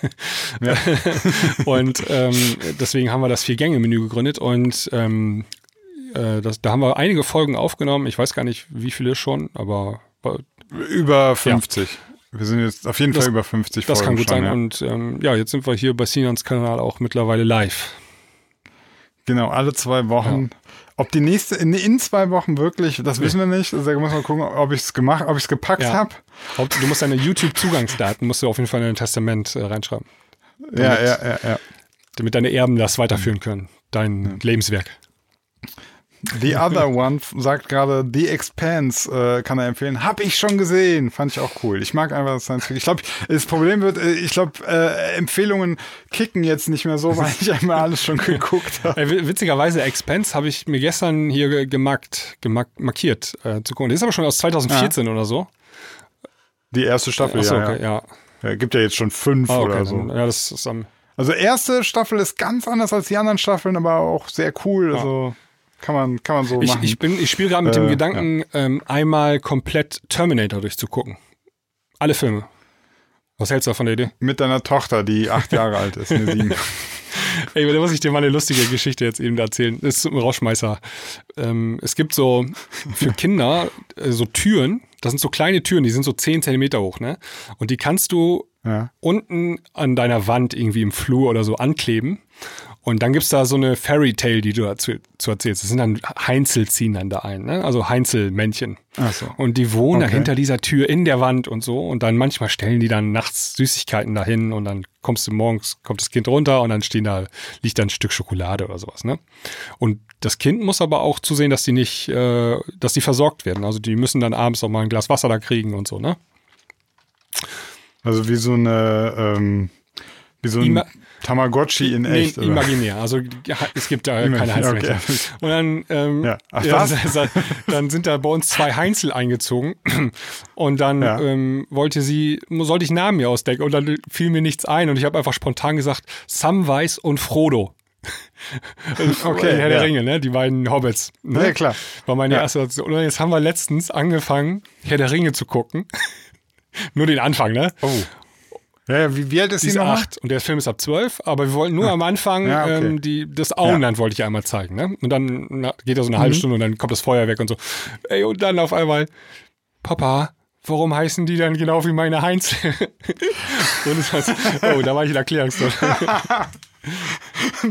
und ähm, deswegen haben wir das Vier-Gänge-Menü gegründet. Und ähm, äh, das, da haben wir einige Folgen aufgenommen. Ich weiß gar nicht, wie viele schon, aber äh, über 50. Wir sind jetzt auf jeden Das- Fall über 50 das kann Folgen gut schon, sein. Ja. Und ähm, ja, jetzt sind wir hier bei Sinans Kanal auch mittlerweile live. Genau, alle zwei Wochen. Ob die nächste, in, in zwei Wochen wirklich, das wissen wir nicht. Also da muss man gucken, ob ich es gemacht, ob ich es gepackt Ja. habe. Du musst deine YouTube-Zugangsdaten musst du auf jeden Fall in dein Testament äh, reinschreiben. Ja, ja, ja, ja. damit deine Erben das weiterführen können. Dein Lebenswerk. The Other One sagt gerade, The Expanse äh, kann er empfehlen. Hab ich schon gesehen. Fand ich auch cool. Ich mag einfach Science Fiction. Ich glaube, das Problem wird, äh, ich glaube, äh, Empfehlungen kicken jetzt nicht mehr so, weil ich einmal alles schon geguckt habe. Äh, wi- witzigerweise, Expense habe ich mir gestern hier ge- gemarkt, gemark markiert äh, zu gucken. Das ist aber schon aus 2014 oder so. Die erste Staffel, Achso, ja, okay, ja. ja. ja. Gibt ja jetzt schon fünf Ah, okay, oder so. dann, ja, das ist am. Also erste Staffel ist ganz anders als die anderen Staffeln, aber auch sehr cool. Also kann man, kann man so Ich, machen. ich, bin, ich spiele gerade mit dem Äh, Gedanken, ähm, einmal komplett Terminator durchzugucken. Alle Filme. Was hältst du von der Idee? mit deiner Tochter, die acht Jahre alt ist, ne, sieben. Ey, da muss ich dir mal eine lustige Geschichte jetzt eben erzählen. Das ist ein Rauschmeißer. Ähm, es gibt so für Kinder äh, so Türen, das sind so kleine Türen, die sind so 10 Zentimeter hoch, ne? Und die kannst du Ja. unten an deiner Wand irgendwie im Flur oder so ankleben. Und dann gibt's da so eine Fairy Tale, die du dazu, zu erzählst. Das sind dann Heinzel ziehen dann da ein, ne? Also Heinzelmännchen. Ach so. Und die wohnen Okay. hinter dieser Tür in der Wand und so. Und dann manchmal stellen die dann nachts Süßigkeiten dahin und dann kommst du morgens, kommt das Kind runter und dann stehen da, liegt da ein Stück Schokolade oder sowas, ne? Und das Kind muss aber auch zusehen, dass die nicht, äh, dass die versorgt werden. Also die müssen dann abends auch mal ein Glas Wasser da kriegen und so, ne? Also wie so eine, ähm, wie so ein Ima- Tamagotchi in Nee, echt. oder? imaginär. Also ja, es gibt da keine Heinzelmännchen. okay. Und dann, ähm, Ja. Ach, ja, dann sind da bei uns zwei Heinzel eingezogen und dann Ja. ähm, wollte sie, sollte ich Namen mir ausdenken und dann fiel mir nichts ein und ich habe einfach spontan gesagt, Samwise und Frodo. okay, Herr der Ringe, ne? Die beiden Hobbits. Ne? Ja, klar. War meine erste Und jetzt haben wir letztens angefangen, Herr der Ringe zu gucken. Nur den Anfang, ne? Oh. Ja, wie, wie alt ist sie noch? acht und der Film ist ab zwölf, aber wir wollten nur ja. am Anfang ja, okay. ähm, die, das Auenland wollte ich einmal zeigen. Ne? Und dann na, geht er so eine mhm. halbe Stunde und dann kommt das Feuer weg und so. Ey, und dann auf einmal, Papa, warum heißen die dann genau wie meine Heinz? und das, oh, da war ich in Erklärungstot.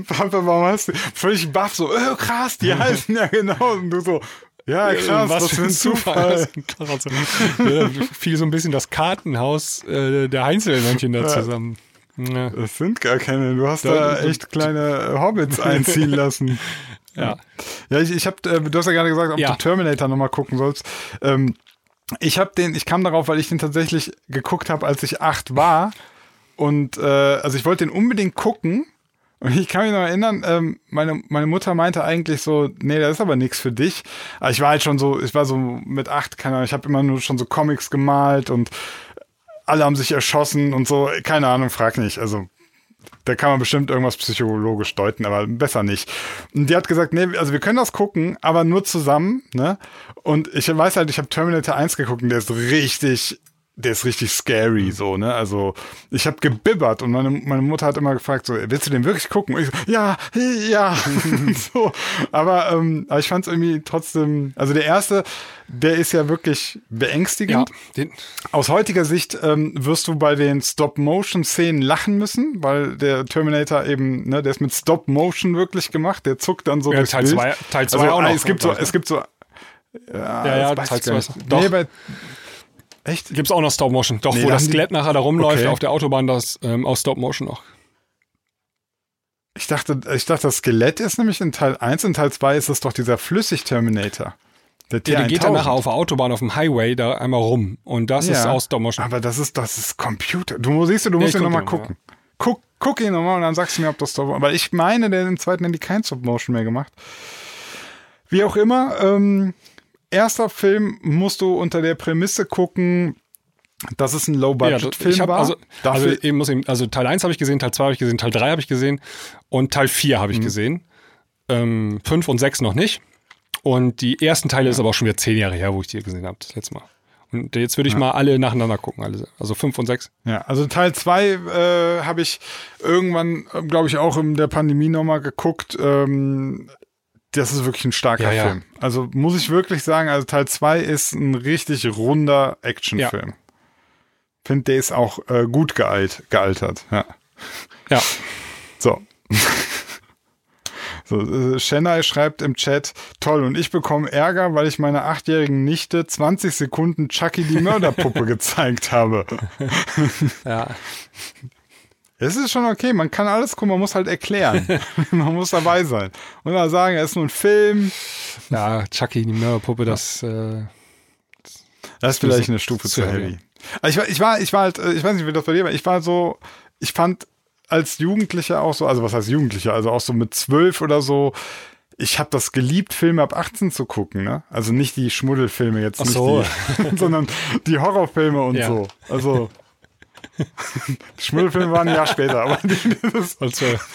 Papa, warum hast du völlig baff so, oh, krass, die heißen ja genau. Und du so, ja, krass, was, was für ein Zufall. Zufall. ja, fiel so ein bisschen das Kartenhaus äh, der Heinzelmännchen da zusammen. Ja. Das sind gar keine. Du hast da, da echt kleine Hobbits einziehen lassen. ja. Ja, ich, ich hab, äh, du hast ja gerade gesagt, ob ja. du Terminator nochmal gucken sollst. Ähm, ich habe den, ich kam darauf, weil ich den tatsächlich geguckt habe, als ich acht war. Und äh, also ich wollte den unbedingt gucken und ich kann mich noch erinnern, ähm, meine, meine Mutter meinte eigentlich so, nee, das ist aber nichts für dich. Aber ich war halt schon so, ich war so mit acht, keine Ahnung, ich habe immer nur schon so Comics gemalt und alle haben sich erschossen und so, keine Ahnung, frag nicht. Also da kann man bestimmt irgendwas psychologisch deuten, aber besser nicht. Und die hat gesagt, nee, also wir können das gucken, aber nur zusammen, ne? Und ich weiß halt, ich habe Terminator 1 geguckt und der ist richtig der ist richtig scary, so, ne? Also, ich habe gebibbert und meine, meine Mutter hat immer gefragt, so, willst du den wirklich gucken? Und ich so, ja, ja, so. Aber, ähm, aber ich fand es irgendwie trotzdem, also der erste, der ist ja wirklich beängstigend. Ja, Aus heutiger Sicht ähm, wirst du bei den Stop-Motion-Szenen lachen müssen, weil der Terminator eben, ne, der ist mit Stop-Motion wirklich gemacht, der zuckt dann so ja, durchs Teil Bild. Zwei, Teil 2 also, auch noch. Es gibt so, es gibt so, ja, ja, ja Teil 2. Doch. Nee, bei, Echt? Gibt's auch noch Stop Motion. Doch, nee, wo das Skelett nachher da rumläuft okay. auf der Autobahn, das ähm, aus Stop Motion noch. Ich dachte, ich dachte, das Skelett ist nämlich in Teil 1, in Teil 2 ist es doch dieser Flüssig-Terminator. Der, ja, der geht dann nachher auf der Autobahn, auf dem Highway da einmal rum. Und das ja, ist aus Stop Motion. Aber das ist, das ist Computer. Du siehst du, du musst ja, ihn nochmal gucken. Ja. Guck, guck ihn nochmal und dann sagst du mir, ob das Stop Motion Weil ich meine, der im zweiten hätte kein Stop Motion mehr gemacht. Wie auch immer, ähm, erster Film musst du unter der Prämisse gucken, dass es ein Low-Budget-Film ja, war. Also, also, eben muss eben, also Teil 1 habe ich gesehen, Teil 2 habe ich gesehen, Teil 3 habe ich gesehen und Teil 4 habe ich mhm. gesehen. Ähm, 5 und 6 noch nicht. Und die ersten Teile ja. ist aber auch schon wieder 10 Jahre her, wo ich die gesehen habe, das letzte Mal. Und jetzt würde ich ja. mal alle nacheinander gucken, alle, also 5 und 6. Ja, also Teil 2 äh, habe ich irgendwann, äh, glaube ich, auch in der Pandemie nochmal geguckt. Ähm, das ist wirklich ein starker ja, Film. Also muss ich wirklich sagen, also Teil 2 ist ein richtig runder Actionfilm. Ja. Finde, der ist auch äh, gut gealt, gealtert. Ja. ja. So. So, äh, Chennai schreibt im Chat, toll, und ich bekomme Ärger, weil ich meiner achtjährigen Nichte 20 Sekunden Chucky die Mörderpuppe gezeigt habe. Ja. Es ist schon okay, man kann alles gucken, man muss halt erklären. man muss dabei sein. Und dann sagen, es ist nur ein Film. Ja, Chucky, die Mörderpuppe, das. Äh, das ist vielleicht eine Stufe zu, zu heavy. Also ich, war, ich war, ich war halt, äh, ich weiß nicht, wie das bei dir war, ich war so, ich fand als Jugendlicher auch so, also was heißt Jugendlicher, also auch so mit zwölf oder so, ich habe das geliebt, Filme ab 18 zu gucken, ne? Also nicht die Schmuddelfilme jetzt, so. nicht die, sondern die Horrorfilme und ja. so. Also Schmuddelfilme waren ein Jahr später, aber das war zwölf.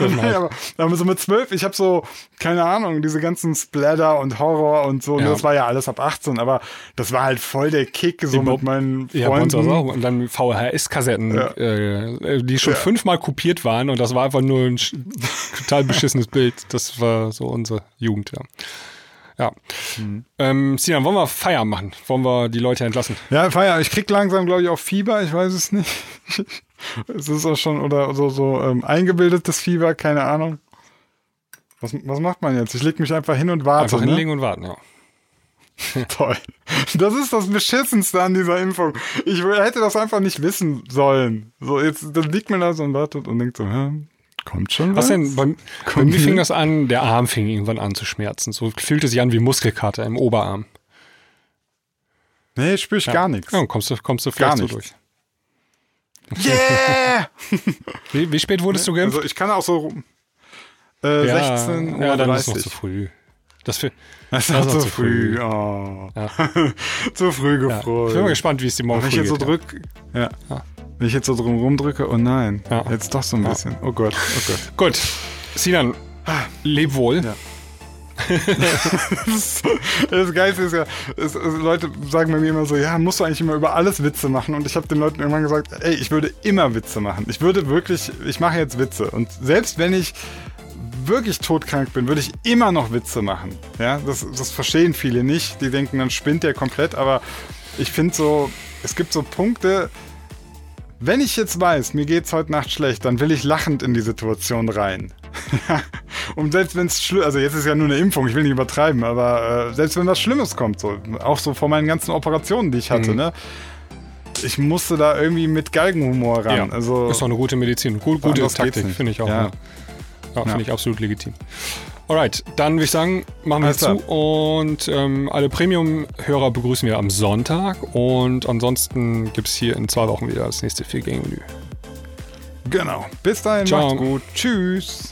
nee, aber, aber so mit zwölf, ich habe so, keine Ahnung, diese ganzen Splatter und Horror und so, ja. das war ja alles ab 18, aber das war halt voll der Kick, so die mit meinen Freunden. Ja, bei uns auch. Und dann VHS-Kassetten, ja. äh, die schon ja. fünfmal kopiert waren und das war einfach nur ein total beschissenes Bild. Das war so unsere Jugend, ja. Ja. Mhm. Ähm, Sinan, wollen wir Feier machen? Wollen wir die Leute entlassen? Ja, Feier. Ich krieg langsam, glaube ich, auch Fieber. Ich weiß es nicht. es ist auch schon, oder so, so ähm, eingebildetes Fieber, keine Ahnung. Was, was macht man jetzt? Ich leg mich einfach hin und warte. Einfach ne? hinlegen und warten, ja. Toll. Das ist das Beschissenste an dieser Impfung. Ich hätte das einfach nicht wissen sollen. So, jetzt dann liegt man da so und wartet und denkt so, hä, Kommt schon was. Was denn? Bei, bei mir fing das an, der Arm fing irgendwann an zu schmerzen. So fühlte sich an wie Muskelkater im Oberarm. Nee, spür ich ja. gar nichts. Ja, kommst du, kommst du vielleicht so durch. Yeah! wie, wie, spät wurdest du geimpft? Also ich kann auch so äh, ja, 16 Uhr. Ja, dann 30. ist noch zu früh. Das, für, das ist noch zu früh. früh. Oh. Ja. zu früh gefreut. Ich bin mal gespannt, wie es die morgen Wenn ich jetzt so drück, ja. ja. Wenn ich jetzt so drum rumdrücke, oh nein, ja. jetzt doch so ein bisschen. Oh Gott, oh Gott. Gut. Sinan, leb wohl. Ja. das Geilste ist ja, es, es, Leute sagen bei mir immer so, ja, musst du eigentlich immer über alles Witze machen? Und ich habe den Leuten irgendwann gesagt, ey, ich würde immer Witze machen. Ich würde wirklich, ich mache jetzt Witze. Und selbst wenn ich wirklich todkrank bin, würde ich immer noch Witze machen. Ja, das, das verstehen viele nicht. Die denken, dann spinnt der komplett. Aber ich finde so, es gibt so Punkte, wenn ich jetzt weiß, mir geht's heute Nacht schlecht, dann will ich lachend in die Situation rein. Und selbst wenn es schlimm, also jetzt ist ja nur eine Impfung, ich will nicht übertreiben, aber äh, selbst wenn was Schlimmes kommt, so, auch so vor meinen ganzen Operationen, die ich hatte, mhm. ne? Ich musste da irgendwie mit Galgenhumor ran. Ja, also, ist doch eine gute Medizin. Gut, gute Taktik, finde ich auch. Ja. Ja, finde ich absolut legitim. Alright, dann würde ich sagen, machen wir Alles zu und ähm, alle Premium-Hörer begrüßen wir am Sonntag und ansonsten gibt es hier in zwei Wochen wieder das nächste Vier-Gang-Menü. Genau. Bis dahin, Ciao. macht's gut. Tschüss.